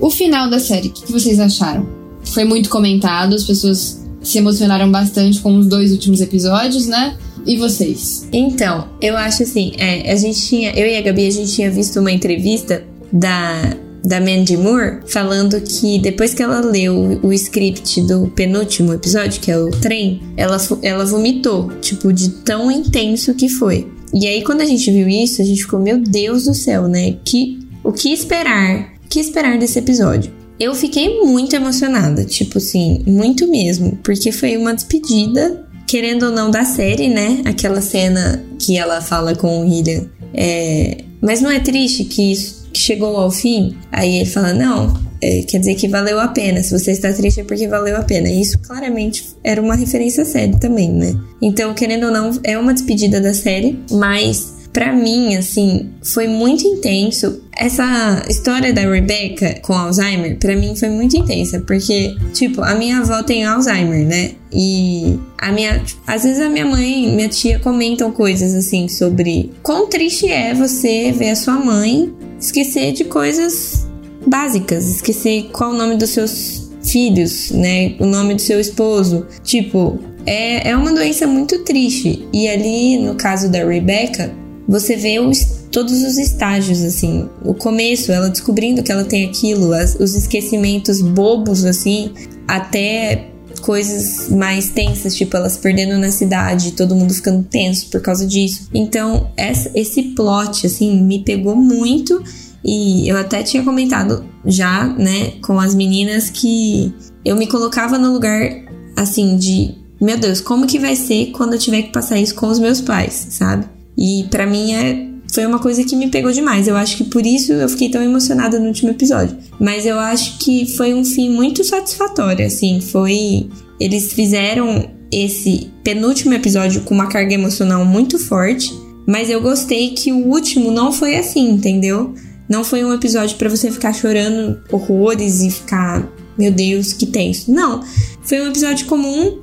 O final da série, o que vocês acharam? Foi muito comentado, as pessoas se emocionaram bastante com os dois últimos episódios, né? E vocês? Então, eu acho assim, é, a gente tinha, eu e a Gabi, a gente tinha visto uma entrevista da, da Mandy Moore falando que depois que ela leu o script do penúltimo episódio, que é o trem, ela, ela vomitou, tipo, de tão intenso que foi. E aí, quando a gente viu isso, a gente ficou, meu Deus do céu, né? Que, o que esperar? Que esperar desse episódio? Eu fiquei muito emocionada, tipo assim, muito mesmo, porque foi uma despedida, querendo ou não, da série, né? Aquela cena que ela fala com o William. É... Mas não é triste que isso chegou ao fim? Aí ele fala, não, é, quer dizer que valeu a pena. Se você está triste é porque valeu a pena. E isso claramente era uma referência à série também, né? Então, querendo ou não, é uma despedida da série, mas Pra mim, assim, foi muito intenso. Essa história da Rebecca com Alzheimer, pra mim foi muito intensa, porque, tipo, a minha avó tem Alzheimer, né? E a minha. Às vezes a minha mãe minha tia comentam coisas assim sobre quão triste é você ver a sua mãe esquecer de coisas básicas, esquecer qual o nome dos seus filhos, né? O nome do seu esposo. Tipo, é, é uma doença muito triste. E ali, no caso da Rebecca, você vê os, todos os estágios, assim. O começo, ela descobrindo que ela tem aquilo, as- os esquecimentos bobos, assim, até coisas mais tensas, tipo elas perdendo na cidade, todo mundo ficando tenso por causa disso. Então, essa, esse plot, assim, me pegou muito. E eu até tinha comentado já, né, com as meninas que eu me colocava no lugar, assim, de meu Deus, como que vai ser quando eu tiver que passar isso com os meus pais, sabe? E para mim é foi uma coisa que me pegou demais. Eu acho que por isso eu fiquei tão emocionada no último episódio. Mas eu acho que foi um fim muito satisfatório, assim, foi eles fizeram esse penúltimo episódio com uma carga emocional muito forte, mas eu gostei que o último não foi assim, entendeu? Não foi um episódio para você ficar chorando horrores e ficar, meu Deus, que tenso. Não, foi um episódio comum,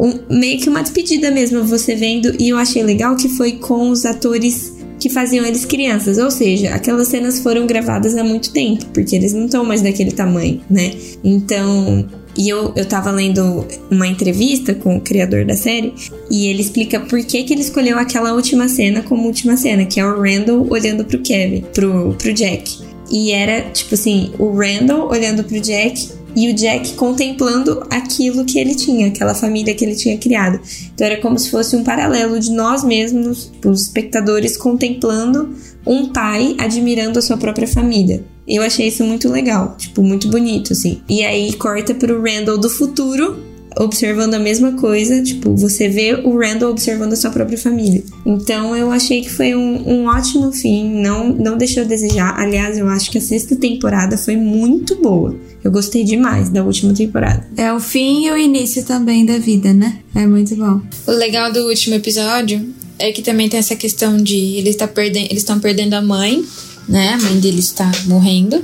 um, meio que uma despedida mesmo, você vendo, e eu achei legal que foi com os atores que faziam eles crianças, ou seja, aquelas cenas foram gravadas há muito tempo, porque eles não estão mais daquele tamanho, né? Então, e eu, eu tava lendo uma entrevista com o criador da série e ele explica por que, que ele escolheu aquela última cena como última cena, que é o Randall olhando pro Kevin, pro, pro Jack. E era, tipo assim, o Randall olhando pro Jack e o Jack contemplando aquilo que ele tinha, aquela família que ele tinha criado. Então era como se fosse um paralelo de nós mesmos, os espectadores, contemplando um pai admirando a sua própria família. Eu achei isso muito legal, tipo, muito bonito, assim. E aí corta pro Randall do futuro, observando a mesma coisa, tipo, você vê o Randall observando a sua própria família. Então eu achei que foi um, um ótimo fim, não, não deixou a desejar. Aliás, eu acho que a sexta temporada foi muito boa. Eu gostei demais da última temporada. É o fim e o início também da vida, né? É muito bom. O legal do último episódio é que também tem essa questão de ele tá perdendo, eles estão perdendo a mãe, né? A mãe dele está morrendo,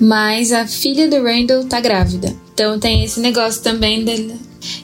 mas a filha do Randall tá grávida. Então tem esse negócio também dele.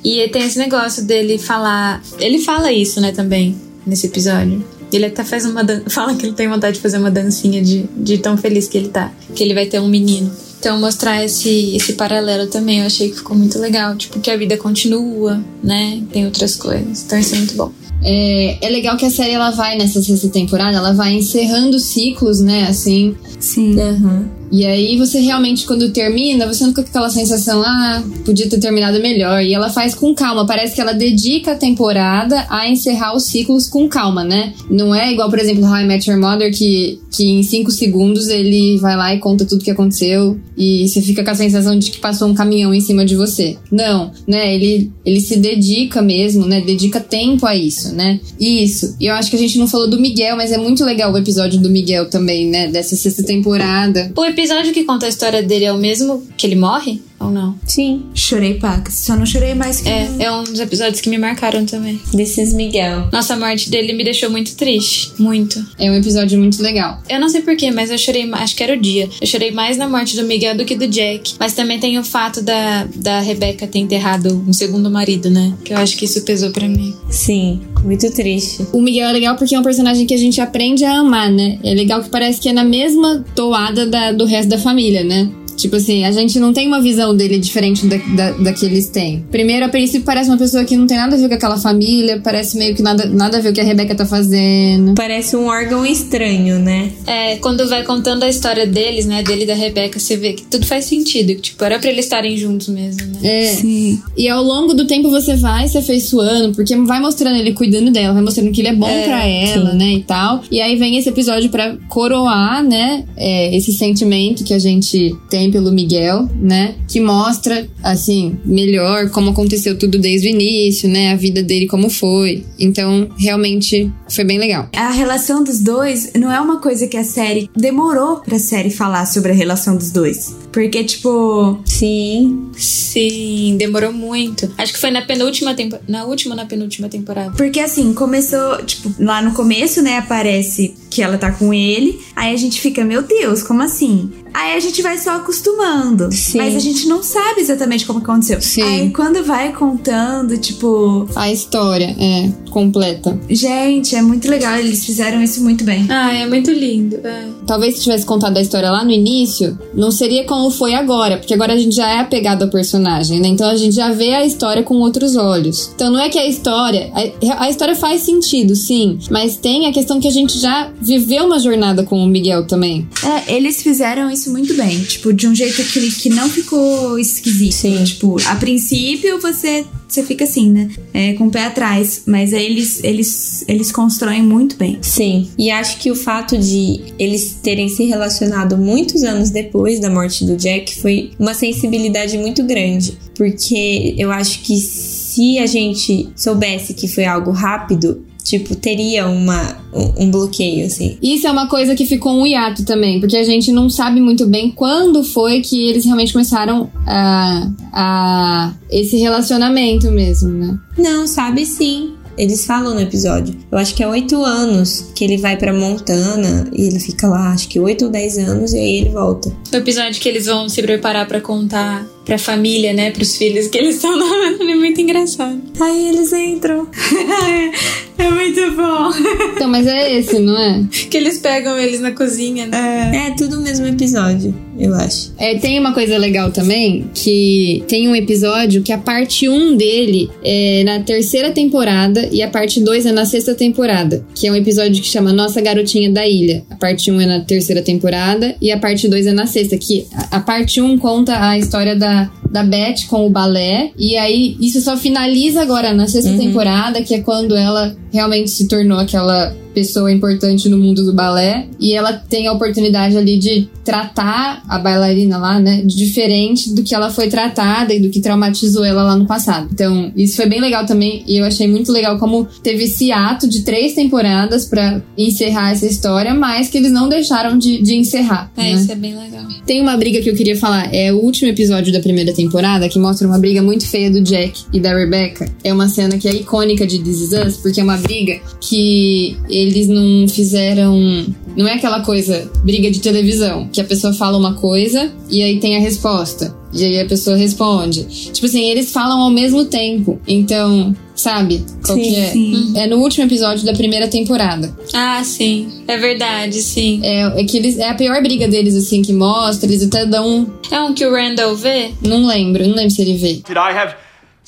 E tem esse negócio dele falar. Ele fala isso, né, também, nesse episódio. Ele até faz uma dan... fala que ele tem vontade de fazer uma dancinha de, de tão feliz que ele tá. Que ele vai ter um menino. Então, mostrar esse, esse paralelo também, eu achei que ficou muito legal. Tipo, que a vida continua, né? Tem outras coisas. Então, isso é muito bom. É, é legal que a série ela vai nessa sexta temporada, ela vai encerrando ciclos, né? Assim. Sim. Uhum. E aí você realmente, quando termina, você não fica com aquela sensação, ah, podia ter terminado melhor. E ela faz com calma. Parece que ela dedica a temporada a encerrar os ciclos com calma, né? Não é igual, por exemplo, How I Met Your Mother, que, que em cinco segundos ele vai lá e conta tudo que aconteceu. E você fica com a sensação de que passou um caminhão em cima de você. Não, né? Ele, ele se dedica mesmo, né? Dedica tempo a isso, né? Isso. E eu acho que a gente não falou do Miguel, mas é muito legal o episódio do Miguel também, né? Dessa sexta temporada. O episódio que conta a história dele é o mesmo que ele morre? Ou não? Sim. Chorei pacas. Só não chorei mais que. É, é um dos episódios que me marcaram também. This is Miguel. Nossa, a morte dele me deixou muito triste. Muito. É um episódio muito legal. Eu não sei porquê, mas eu chorei, acho que era o dia. Eu chorei mais na morte do Miguel do que do Jack. Mas também tem o fato da, da Rebecca ter enterrado um segundo marido, né? Que eu acho que isso pesou pra mim. Sim, muito triste. O Miguel é legal porque é um personagem que a gente aprende a amar, né? É legal que parece que é na mesma toada da- do resto da família, né? Tipo assim, a gente não tem uma visão dele diferente da, da, da que eles têm. Primeiro, a princípio, parece uma pessoa que não tem nada a ver com aquela família, parece meio que nada, nada a ver com o que a Rebeca tá fazendo. Parece um órgão estranho, né? É, quando vai contando a história deles, né? Dele e da Rebecca, você vê que tudo faz sentido. que, Tipo, era pra eles estarem juntos mesmo, né? É. Sim. E ao longo do tempo você vai se afeiçoando, porque vai mostrando ele cuidando dela, vai mostrando que ele é bom É, pra ela, sim. né, e tal. E aí vem esse episódio pra coroar, né, é, esse sentimento que a gente tem pelo Miguel, né, que mostra, assim, melhor como aconteceu tudo desde o início, né, a vida dele como foi. Então, realmente foi bem legal. A relação dos dois não é uma coisa que a série demorou pra série falar sobre a relação dos dois. Porque, tipo, Sim. Sim, demorou muito. Acho que foi na penúltima temporada. Na última ou na penúltima temporada? Porque assim, começou, tipo, lá no começo, né, aparece que ela tá com ele. Aí a gente fica, meu Deus, como assim? Aí a gente vai só acostumando. Sim. Mas a gente não sabe exatamente como aconteceu. Sim. Aí quando vai contando, tipo, A história é completa. gente, é muito legal. Eles fizeram isso muito bem. Ah, é muito lindo. É. Talvez se tivesse contado a história lá no início, não seria como foi agora, porque agora a gente já é apegado ao personagem, né? Então a gente já vê a história com outros olhos. Então não é que a história. A, a história faz sentido, sim, mas tem a questão que a gente já viveu uma jornada com o Miguel também. É, eles fizeram isso muito bem. Tipo, de um jeito que, que não ficou esquisito. Sim. Tipo, a princípio você, você fica assim, né? É, com o pé atrás. Mas eles, eles, eles constroem muito bem. Sim, e acho que o fato de eles terem se relacionado muitos anos depois da morte do Jack foi uma sensibilidade muito grande, porque eu acho que se a gente soubesse que foi algo rápido, tipo, teria uma, um, bloqueio, assim. Isso é uma coisa que ficou um hiato também, porque a gente não sabe muito bem quando foi que eles realmente começaram a, a esse relacionamento mesmo, né? Não, sabe sim. Eles falam no episódio. Eu acho que é oito anos que ele vai pra Montana e ele fica lá, acho que oito ou dez anos, e aí ele volta. O episódio que eles vão se preparar pra contar pra família, né? Pros filhos que eles estão namorando é muito engraçado. Aí eles entram. é muito bom. Então, mas é esse, não é? que eles pegam eles na cozinha, né? É tudo o mesmo episódio, eu acho. É, tem uma coisa legal também, que tem um episódio que a parte 1 dele é na terceira temporada e a parte 2 é na sexta temporada. Que é um episódio que chama Nossa Garotinha da Ilha. A parte 1 é na terceira temporada e a parte 2 é na sexta. Que a, a parte 1 conta a história da, da Beth com o balé. E aí isso só finaliza agora na sexta temporada, que é quando ela realmente se tornou aquela pessoa importante no mundo do balé e ela tem a oportunidade ali de tratar a bailarina lá, né, de diferente do que ela foi tratada e do que traumatizou ela lá no passado. Então, isso foi bem legal também e eu achei muito legal como teve esse ato de três temporadas pra encerrar essa história, mas que eles não deixaram de, de encerrar. É, né? isso é bem legal. Tem uma briga que eu queria falar. É o último episódio da primeira temporada que mostra uma briga muito feia do Jack e da Rebecca. É uma cena que é icônica de This Is Us, porque é uma briga que eles não fizeram. Não é aquela coisa, briga de televisão, que a pessoa fala uma coisa e aí tem a resposta. E aí a pessoa responde. Tipo assim, eles falam ao mesmo tempo. Então, sabe? Qual Sim, que é? sim. É no último episódio da primeira temporada. Ah, sim. É verdade, sim. É, é que eles, é a pior briga deles, assim, que mostra. Eles até dão. É um que o Randall vê? Não lembro, não lembro se ele vê. Did I have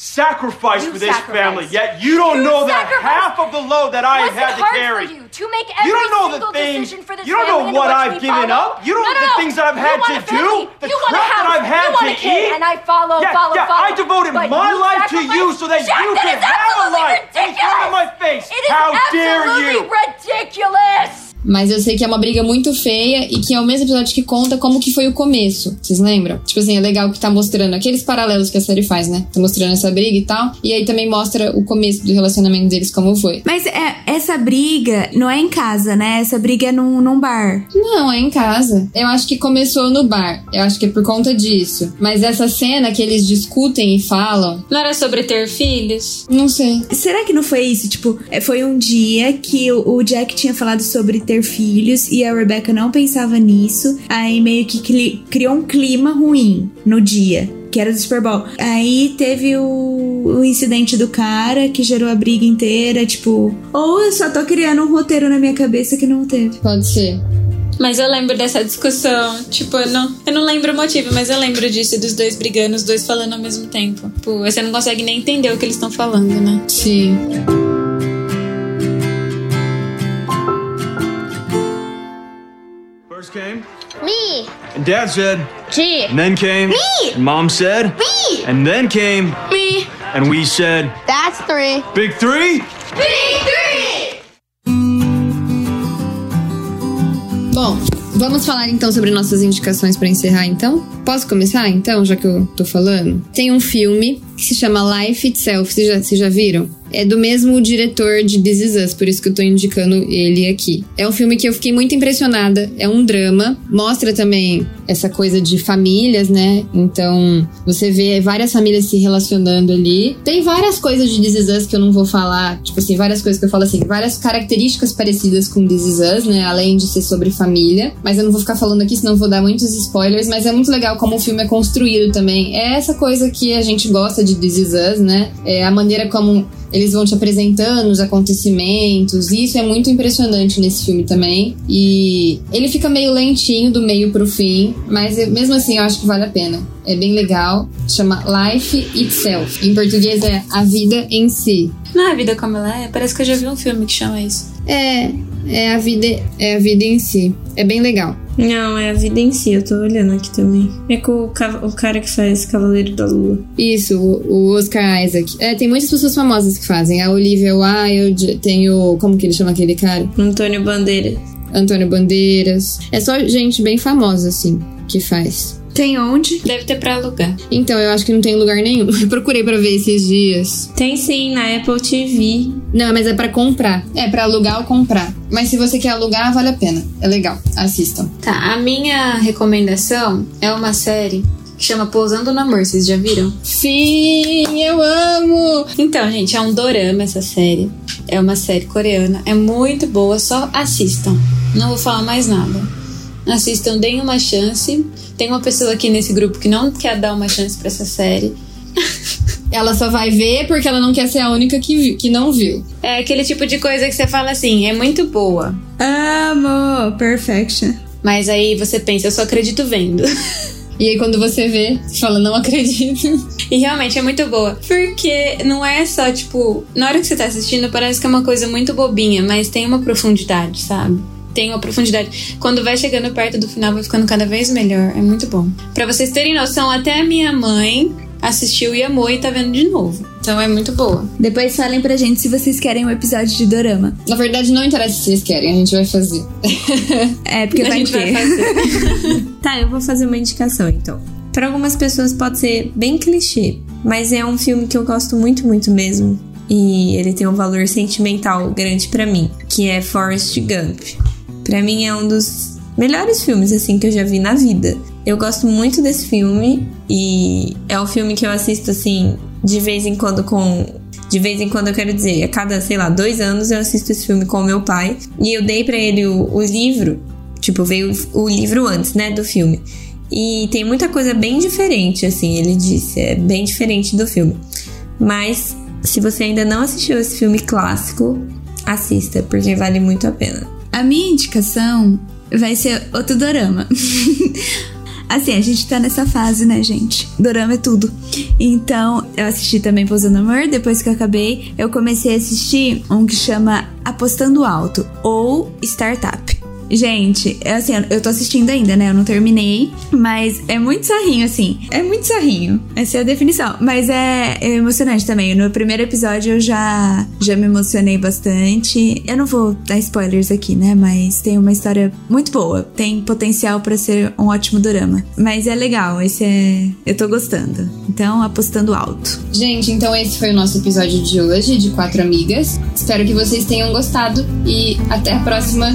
sacrificed You for this sacrificed. family? Yet you don't You know that half of the load that I have had to carry. for you to make every You don't know the things. for this You don't know what I've given follow? up. You don't know no, the things that I've had to do, the you want a crap that. I've had to eat. And I follow, yeah, follow, yeah, follow. I devoted But my life to you so that Jack, you could have a life in front of my face. It is How dare you? ridiculous. Mas eu sei que é uma briga muito feia e que é o mesmo episódio que conta como que foi o começo. Vocês lembram? Tipo assim, é legal que tá mostrando aqueles paralelos que a série faz, né? Tá mostrando essa briga e tal. E aí também mostra o começo do relacionamento deles, como foi. Mas é, essa briga não é em casa, né? Essa briga é num, num bar. Não, é em casa. Eu acho que começou no bar. Eu acho que é por conta disso. Mas essa cena que eles discutem e falam, Não era sobre ter filhos? não sei. Será que não foi isso? Tipo, é, foi um dia que o, o Jack tinha falado sobre ter filhos e a Rebecca não pensava nisso. Aí meio que criou um clima ruim no dia. Que era do Super Bowl. Aí teve o, o incidente do cara que gerou a briga inteira. Tipo, ou eu só tô criando um roteiro na minha cabeça que não teve. Pode ser. Mas eu lembro dessa discussão. Tipo, eu não, eu não lembro o motivo, mas eu lembro disso, dos dois brigando, os dois falando ao mesmo tempo. Tipo, você não consegue nem entender o que eles estão falando, né? Sim. First came, Me. and Dad said, G. and then came, Me. and Mom said, Me. and then came, Me. and we said, That's three. Big Three? Big three. Bom, vamos falar então sobre nossas indicações pra encerrar então? Posso começar então, já que eu tô falando? Tem um filme que se chama Life Itself, vocês já, vocês já viram? É do mesmo diretor de This Is Us, por isso que eu tô indicando ele aqui. É um filme que eu fiquei muito impressionada, é um drama, mostra também essa coisa de famílias, né? Então, você vê várias famílias se relacionando ali. Tem várias coisas de This Is Us que eu não vou falar, tipo assim, várias coisas que eu falo assim, várias características parecidas com This Is Us, né? Além de ser sobre família. Mas eu não vou ficar falando aqui, senão vou dar muitos spoilers. Mas é muito legal como o filme é construído também. É essa coisa que a gente gosta de This Is Us, né? É a maneira como eles vão te apresentando os acontecimentos. E isso é muito impressionante nesse filme também. E ele fica meio lentinho do meio pro fim, mas eu- mesmo assim eu acho que vale a pena. É bem legal. Chama Life Itself. Em português é A Vida em Si. Não é a vida como ela é? Parece que eu já vi um filme que chama isso. É, É a vida, é a vida em si. É bem legal. Não, é a vida em si, eu tô olhando aqui também. É com o, o cara que faz Cavaleiro da Lua. Isso, o, o Oscar Isaac. É, tem muitas pessoas famosas que fazem. A Olivia Wilde, tem o. Como que ele chama aquele cara? Antônio Bandeira. Antônio Bandeiras. É só gente bem famosa, assim, que faz. Tem onde? Deve ter pra alugar. Então, eu acho que não tem lugar nenhum. Eu procurei pra ver esses dias. Tem sim, na Apple TV. Não, mas é pra comprar. É pra alugar ou comprar. Mas se você quer alugar, vale a pena. É legal. Assistam. Tá, a minha recomendação é uma série que chama Pousando no Amor, vocês já viram? Sim, eu amo! Então, gente, é um dorama essa série. É uma série coreana. É muito boa, só assistam. Não vou falar mais nada. Assistam, deem uma chance. Tem uma pessoa aqui nesse grupo que não quer dar uma chance pra essa série. Ela só vai ver porque ela não quer ser a única que, viu- que não viu. É aquele tipo de coisa que você fala assim, é muito boa. Amo! Perfection. Mas aí você pensa, eu só acredito vendo. E aí, quando você vê, você fala, não acredito. E realmente é muito boa. Porque não é só, tipo, na hora que você tá assistindo, parece que é uma coisa muito bobinha, mas tem uma profundidade, sabe? Tem uma profundidade. Quando vai chegando perto do final, vai ficando cada vez melhor. É muito bom. Pra vocês terem noção, até a minha mãe assistiu e amou e tá vendo de novo. Então é muito boa. Depois falem pra gente se vocês querem um episódio de dorama. Na verdade, não interessa se vocês querem, a gente vai fazer. É, porque A vai gente ter. vai fazer. Tá, eu vou fazer uma indicação então. Pra algumas pessoas pode ser bem clichê, mas é um filme que eu gosto muito, muito mesmo. E ele tem um valor sentimental grande pra mim, que é Forrest Gump. Pra mim é um dos melhores filmes assim que eu já vi na vida. Eu gosto muito desse filme e é um filme que eu assisto assim de vez em quando com de vez em quando eu quero dizer, a cada, sei lá, dois anos eu assisto esse filme com o meu pai. E eu dei pra ele o, o livro, tipo, veio o livro antes, né, do filme. E tem muita coisa bem diferente, assim, ele disse, é bem diferente do filme. Mas se você ainda não assistiu esse filme clássico, assista, porque vale muito a pena. A minha indicação vai ser outro dorama. Assim, a gente tá nessa fase, né, gente? Dorama é tudo. Então, eu assisti também Pousando Amor. Depois que eu acabei, eu comecei a assistir um que chama Apostando Alto ou Startup. Gente, é assim, eu tô assistindo ainda, né? Eu não terminei, mas é muito sarrinho, assim. É muito sarrinho. Essa é a definição. Mas é, é emocionante também. No primeiro episódio eu já, já me emocionei bastante. Eu não vou dar spoilers aqui, né? Mas tem uma história muito boa. Tem potencial pra ser um ótimo drama. Mas é legal, esse é. Eu tô gostando. Então, apostando alto. Gente, então esse foi o nosso episódio de hoje, de Quatro Amigas. Espero que vocês tenham gostado e até a próxima.